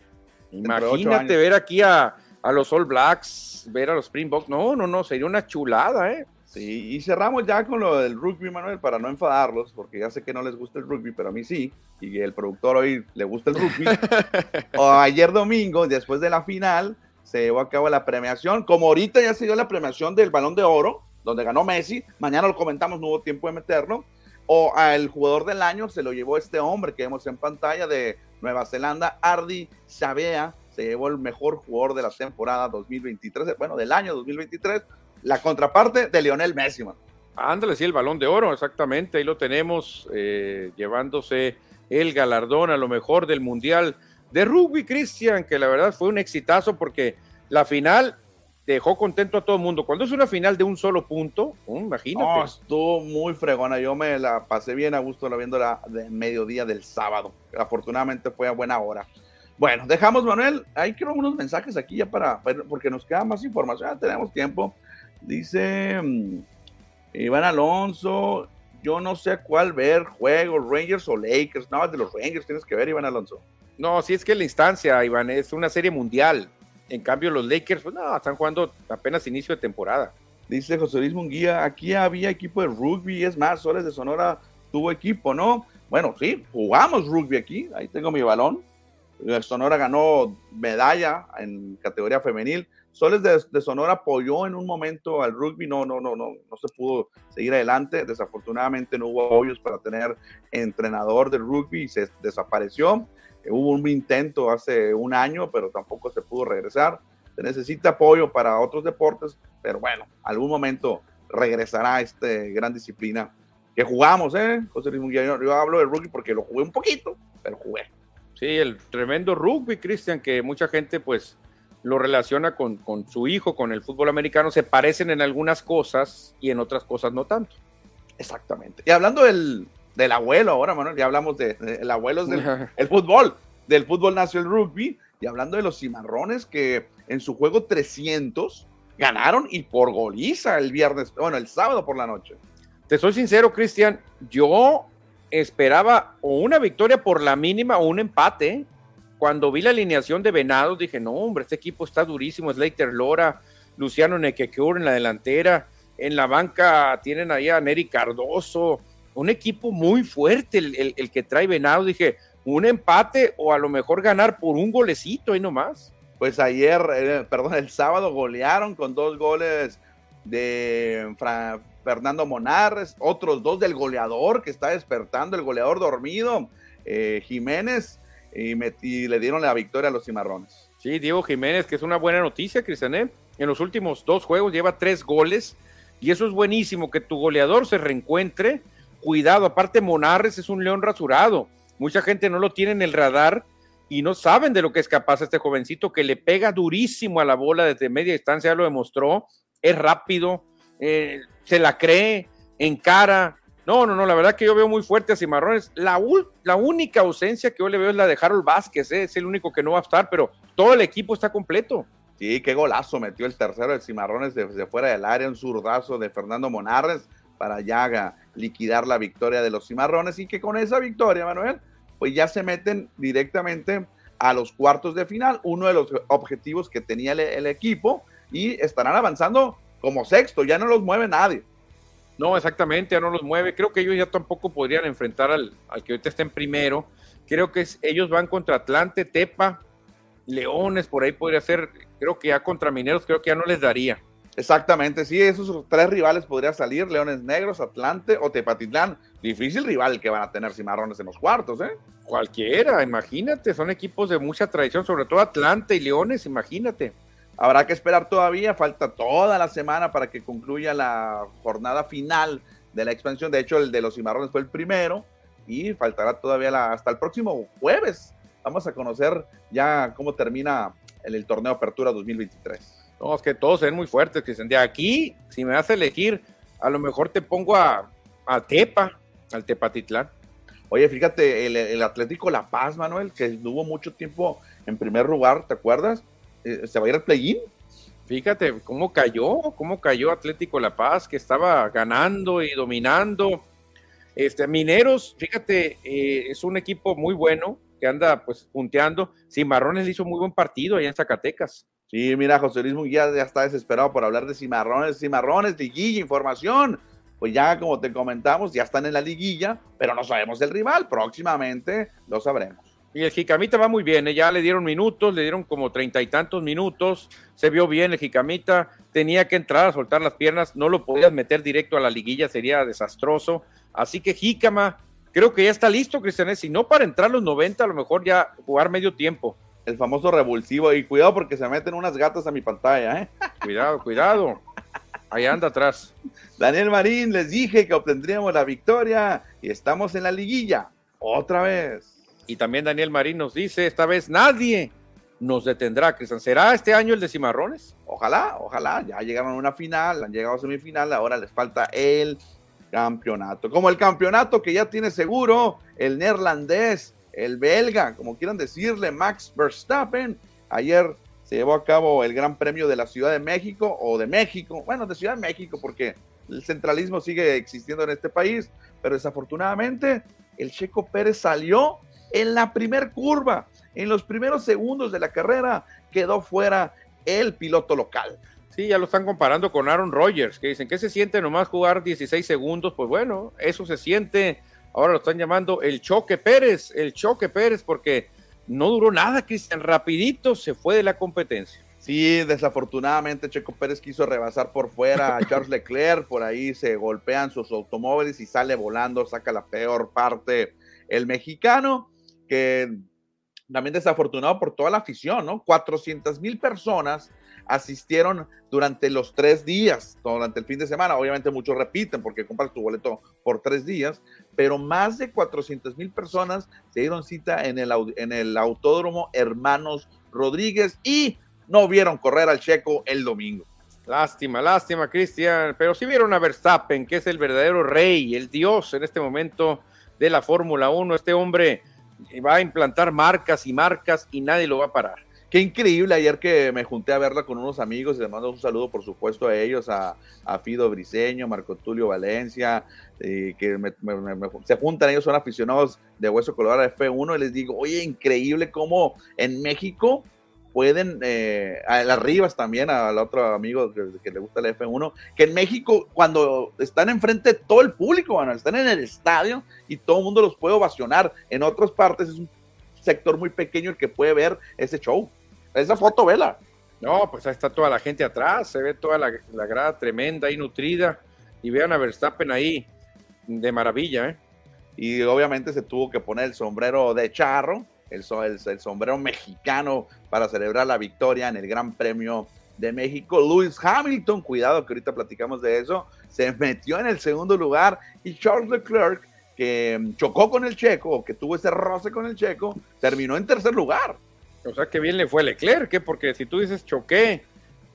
Imagínate ver aquí a, a, los All Blacks, ver a los Springboks. No, no, no, sería una chulada, ¿eh?
Sí, y cerramos ya con lo del rugby, Manuel, para no enfadarlos, porque ya sé que no les gusta el rugby, pero a mí sí, y el productor hoy le gusta el rugby. o ayer domingo, después de la final, se llevó a cabo la premiación, como ahorita ya se dio la premiación del Balón de Oro, donde ganó Messi, mañana lo comentamos, no hubo tiempo de meterlo, o al jugador del año se lo llevó este hombre que vemos en pantalla de Nueva Zelanda, Ardi Sabea, se llevó el mejor jugador de la temporada 2023, bueno, del año 2023, la contraparte de Lionel Messi, man.
Ándale, sí, el balón de oro, exactamente, ahí lo tenemos, eh, llevándose el galardón a lo mejor del Mundial de Rugby, Cristian, que la verdad fue un exitazo porque la final dejó contento a todo el mundo. Cuando es una final de un solo punto, uh, imagínate.
estuvo muy fregona, yo me la pasé bien a gusto la viéndola de mediodía del sábado. Afortunadamente fue a buena hora. Bueno, dejamos, Manuel. Hay quiero unos mensajes aquí ya para, porque nos queda más información. Ya tenemos tiempo. Dice mm, Iván Alonso, yo no sé cuál ver, juego, Rangers o Lakers. Nada más de los Rangers tienes que ver, Iván Alonso.
No, si es que la instancia, Iván, es una serie mundial. En cambio, los Lakers, pues no, están jugando apenas inicio de temporada.
Dice José Luis Munguía, aquí había equipo de rugby, es más, Soles de Sonora tuvo equipo, ¿no? Bueno, sí, jugamos rugby aquí, ahí tengo mi balón. Sonora ganó medalla en categoría femenil. Soles de, Sonora apoyó en un momento al rugby, no, no, no, no, no se pudo seguir adelante. Desafortunadamente no hubo apoyos para tener entrenador de rugby y se desapareció. Hubo un intento hace un año, pero tampoco se pudo regresar. Se necesita apoyo para otros deportes, pero bueno, algún momento regresará esta gran disciplina que jugamos, ¿eh? José Luis yo, yo hablo de rugby porque lo jugué un poquito, pero jugué.
Sí, el tremendo rugby, Cristian, que mucha gente pues lo relaciona con, con, su hijo, con el fútbol americano, se parecen en algunas cosas y en otras cosas no tanto.
Exactamente. Y hablando del, del abuelo ahora, Manuel, ya hablamos del de, abuelo del el fútbol, del fútbol nació el rugby, y hablando de los cimarrones que en su juego 300 ganaron y por goliza el viernes, bueno, el sábado por la noche.
Te soy sincero, Cristian, yo esperaba o una victoria por la mínima o un empate. Cuando vi la alineación de Venados dije, no, hombre, este equipo está durísimo, Slater Lora, Luciano Nequecur en la delantera, en la banca tienen ahí a Neri Cardoso, un equipo muy fuerte el, el, que trae Venado. Dije, un empate o a lo mejor ganar por un golecito ahí nomás.
Pues ayer, eh, perdón, el sábado golearon con dos goles de Fernando Monarres, otros dos del goleador que está despertando, el goleador dormido, eh, Jiménez, y, le dieron la victoria a los cimarrones.
Sí, Diego Jiménez, que es una buena noticia, Cristian. ¿eh? En los últimos dos juegos lleva tres goles y eso es buenísimo, que tu goleador se reencuentre cuidado, aparte Monarres es un león rasurado, mucha gente no lo tiene en el radar y no saben de lo que es capaz este jovencito que le pega durísimo a la bola desde media distancia, ya lo demostró, es rápido, eh, se la cree, encara. No, no, no, la verdad que yo veo muy fuerte a Cimarrones. La, la única ausencia que yo le veo es la de Harold Vázquez, ¿eh? es el único que no va a estar, pero todo el equipo está completo.
Sí, qué golazo metió el tercero de Cimarrones desde fuera del área, un zurdazo de Fernando Monarres para ya liquidar la victoria de los cimarrones y que con esa victoria, Manuel, pues ya se meten directamente a los cuartos de final, uno de los objetivos que tenía el, equipo y estarán avanzando como sexto, ya no los mueve nadie.
No, exactamente, ya no los mueve. Creo que ellos ya tampoco podrían enfrentar al, al que ahorita está en primero. Creo que ellos van contra Atlante, Tepa, Leones, por ahí podría ser. Creo que ya contra Mineros, creo que ya no les daría.
Exactamente, sí, esos tres rivales podrían salir, Leones Negros, Atlante o Tepatitlán. Difícil rival que van a tener Cimarrones en los cuartos, ¿eh?
Cualquiera, imagínate, son equipos de mucha tradición, sobre todo Atlante y Leones, imagínate.
Habrá que esperar todavía, falta toda la semana para que concluya la jornada final de la expansión. De hecho, el de los Cimarrones fue el primero y faltará todavía hasta el próximo jueves. Vamos a conocer ya cómo termina el, el torneo Apertura 2023.
No, es que todos se ven muy fuertes, que De aquí, si me vas a elegir, a lo mejor te pongo a, a Tepa, al Tepatitlán.
Oye, fíjate, el, Atlético La Paz, Manuel, que estuvo mucho tiempo en primer lugar, ¿te acuerdas? Eh, ¿Se va a ir al play-in?
Fíjate cómo cayó, cómo cayó Atlético La Paz, que estaba ganando y dominando. Este, Mineros, fíjate, eh, es un equipo muy bueno que anda pues punteando. Cimarrones hizo muy buen partido allá en Zacatecas.
Sí, mira, José Luis Munguía ya está desesperado por hablar de cimarrones, cimarrones, liguilla, información. Pues ya, como te comentamos, ya están en la liguilla, pero no sabemos el rival. Próximamente lo sabremos.
Y el Jicamita va muy bien, ¿eh? ya le dieron minutos, le dieron como treinta y tantos minutos, se vio bien el Jicamita, tenía que entrar a soltar las piernas, no lo podías meter directo a la liguilla, sería desastroso. Así que Jicama, creo que ya está listo, Cristian, ¿eh? si no para entrar los 90, a lo mejor ya jugar medio tiempo
el famoso revulsivo. Y cuidado porque se meten unas gatas a mi pantalla, ¿eh?
Cuidado, cuidado. Ahí anda atrás.
Daniel Marín, les dije que obtendríamos la victoria y estamos en la liguilla. Otra vez.
Y también Daniel Marín nos dice, esta vez nadie nos detendrá, Cristian. ¿Será este año el de Cimarrones?
Ojalá, ojalá. Ya llegaron a una final, han llegado a semifinal, ahora les falta el campeonato. Como el campeonato que ya tiene seguro el neerlandés el belga, como quieran decirle, Max Verstappen. Ayer se llevó a cabo el Gran Premio de la Ciudad de México o de México, bueno, de Ciudad de México, porque el centralismo sigue existiendo en este país, pero desafortunadamente el Checo Pérez salió en la primer curva, en los primeros segundos de la carrera, quedó fuera el piloto local.
Sí, ya lo están comparando con Aaron Rodgers, que dicen que se siente nomás jugar 16 segundos, pues bueno, eso se siente, ahora lo están llamando el choque Pérez, el choque Pérez, porque no duró nada, Cristian, rapidito se fue de la competencia.
Sí, desafortunadamente Checo Pérez quiso rebasar por fuera a Charles Leclerc, por ahí se golpean sus automóviles y sale volando, saca la peor parte el mexicano, que también desafortunado por toda la afición, ¿no? 400 mil personas asistieron durante los tres días, durante el fin de semana. Obviamente muchos repiten porque compras tu boleto por tres días, pero más de 400 mil personas se dieron cita en el, en el Autódromo Hermanos Rodríguez y no vieron correr al checo el domingo.
Lástima, lástima, Cristian, pero sí vieron a Verstappen, que es el verdadero rey, el dios en este momento de la Fórmula 1. Este hombre va a implantar marcas y marcas y nadie lo va a parar.
Qué increíble ayer que me junté a verla con unos amigos y les mando un saludo, por supuesto, a ellos, a, Fido Briseño, Marco Tulio Valencia, que se juntan, ellos son aficionados de Hueso Colorado F1 y les digo, oye, increíble cómo en México pueden, eh, a las Rivas también, al otro amigo que, le gusta el F1, que en México, cuando están enfrente de todo el público, bueno, están en el estadio y todo el mundo los puede ovacionar. En otras partes es un sector muy pequeño el que puede ver ese show. Esa foto, vela.
No, pues ahí está toda la gente atrás, se ve toda la, la grada tremenda y nutrida. Y vean a Verstappen ahí, de maravilla, ¿eh?
Y obviamente se tuvo que poner el sombrero de charro, el, el, sombrero mexicano para celebrar la victoria en el Gran Premio de México. Lewis Hamilton, cuidado que ahorita platicamos de eso, se metió en el segundo lugar y Charles Leclerc, que chocó con el checo, que tuvo ese roce con el checo, terminó en tercer lugar.
O sea, que bien le fue Leclerc, ¿qué? porque si tú dices choqué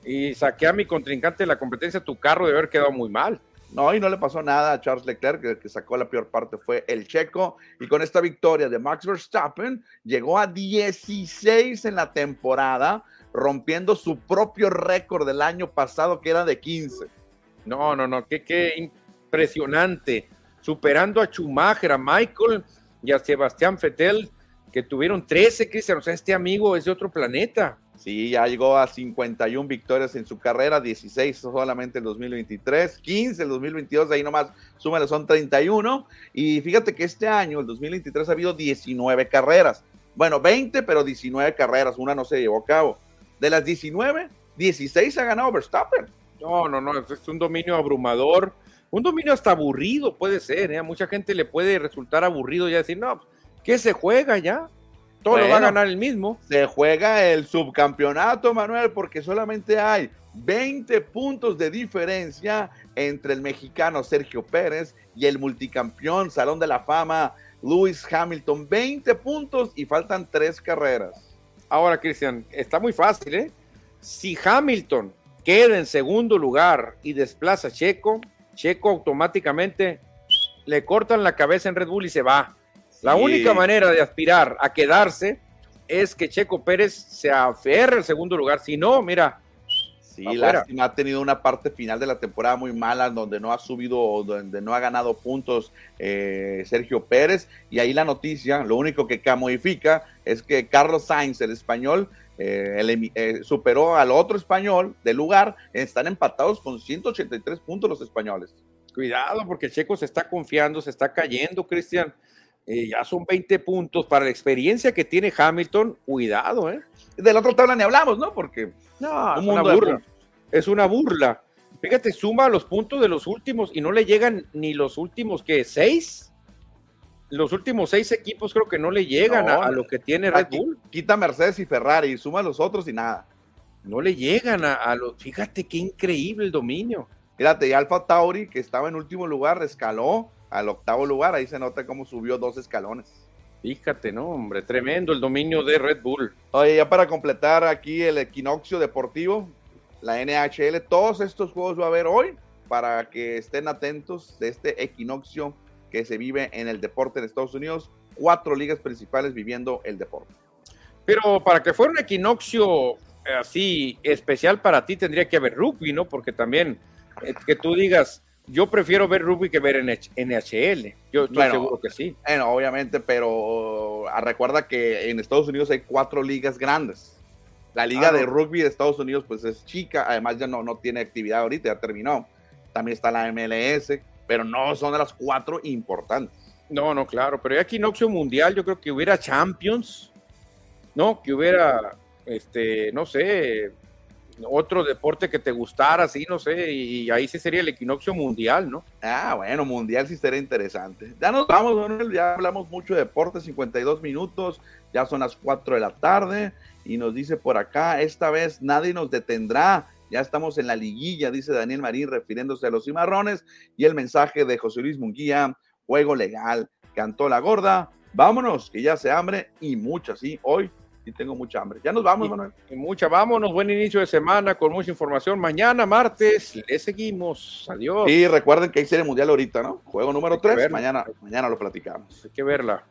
y saqué a mi contrincante de la competencia, tu carro debe haber quedado muy mal.
No, y no le pasó nada a Charles Leclerc, que, que sacó la peor parte fue el checo. Y con esta victoria de Max Verstappen, llegó a 16 en la temporada, rompiendo su propio récord del año pasado, que era de 15.
No, no, no, qué, qué impresionante. Superando a Schumacher, a Michael y a Sebastián Vettel, que tuvieron 13, Cristian. O sea, este amigo es de otro planeta.
Sí, ya llegó a 51 victorias en su carrera, 16 solamente en 2023, 15 en 2022, ahí nomás súmale, son 31. Y fíjate que este año, el 2023, ha habido 19 carreras. Bueno, 20, pero 19 carreras, una no se llevó a cabo. De las 19, 16 ha ganado Verstappen.
No, no, no, es un dominio abrumador, un dominio hasta aburrido puede ser, ¿eh? mucha gente le puede resultar aburrido ya decir, no, ¿qué se juega ya? Todo lo va a ganar el mismo.
Se juega el subcampeonato, Manuel, porque solamente hay 20 puntos de diferencia entre el mexicano Sergio Pérez y el multicampeón Salón de la Fama Lewis Hamilton. 20 puntos y faltan tres carreras.
Ahora, Cristian, está muy fácil, ¿eh? Si Hamilton queda en segundo lugar y desplaza a Checo, Checo automáticamente le cortan la cabeza en Red Bull y se va. La única manera de aspirar a quedarse es que Checo Pérez se aferre al segundo lugar. Si no, mira.
Sí, lástima, ha tenido una parte final de la temporada muy mala, donde no ha subido, donde no ha ganado puntos eh, Sergio Pérez. Y ahí la noticia, lo único que modifica es que Carlos Sainz, el español, eh, eh, superó al otro español del lugar. Están empatados con 183 puntos los españoles.
Cuidado, porque Checo se está confiando, se está cayendo, Cristian. Eh, ya son 20 puntos para la experiencia que tiene Hamilton. Cuidado, ¿eh?
De la otra tabla ni hablamos, ¿no? Porque
no, es una burla. Es una burla. Fíjate, suma los puntos de los últimos y no le llegan ni los últimos que seis. Los últimos seis equipos creo que no le llegan a, lo que tiene Red Bull.
Quita Mercedes y Ferrari, suma los otros y nada.
No le llegan a, a los. Fíjate qué increíble el dominio.
Fíjate, y Alfa Tauri, que estaba en último lugar, escaló al octavo lugar. Ahí se nota cómo subió dos escalones.
Fíjate, ¿no? Hombre, tremendo el dominio de Red Bull.
Oye, ya para completar aquí el equinoccio deportivo, la NHL, todos estos juegos va a haber hoy para que estén atentos de este equinoccio que se vive en el deporte en Estados Unidos. cuatro ligas principales viviendo el deporte.
Pero para que fuera un equinoccio así especial para ti, tendría que haber rugby, ¿no? Porque también eh, que tú digas, yo prefiero ver rugby que ver NHL. Yo estoy seguro que sí.
Bueno, obviamente, pero ah, recuerda que en Estados Unidos hay cuatro ligas grandes. La liga de rugby de Estados Unidos pues es chica, además ya no, no tiene actividad ahorita, ya terminó. También está la MLS, pero no son de las cuatro importantes.
No, no, claro, pero ya equinoccio mundial, yo creo que hubiera Champions, ¿no? Que hubiera, este, no sé, otro deporte que te gustara, sí, no sé, y ahí sí sería el equinoccio mundial, ¿no?
Ah, bueno, mundial sí sería interesante. Ya nos vamos, Manuel, ya hablamos mucho de deporte, 52 minutos, ya son las 4 de la tarde, y nos dice por acá, esta vez nadie nos detendrá, ya estamos en la liguilla, dice Daniel Marín, refiriéndose a los cimarrones, y el mensaje de José Luis Munguía, juego legal, cantó la gorda, vámonos, que ya se hambre y mucha, sí, hoy sí tengo mucha hambre. Ya nos vamos, Manuel.
Y mucha, vámonos, buen inicio de semana con mucha información. Mañana, martes, le seguimos. Adiós.
Y recuerden que hay serie mundial ahorita, ¿no? Juego número 3, mañana, mañana lo platicamos.
Hay que verla.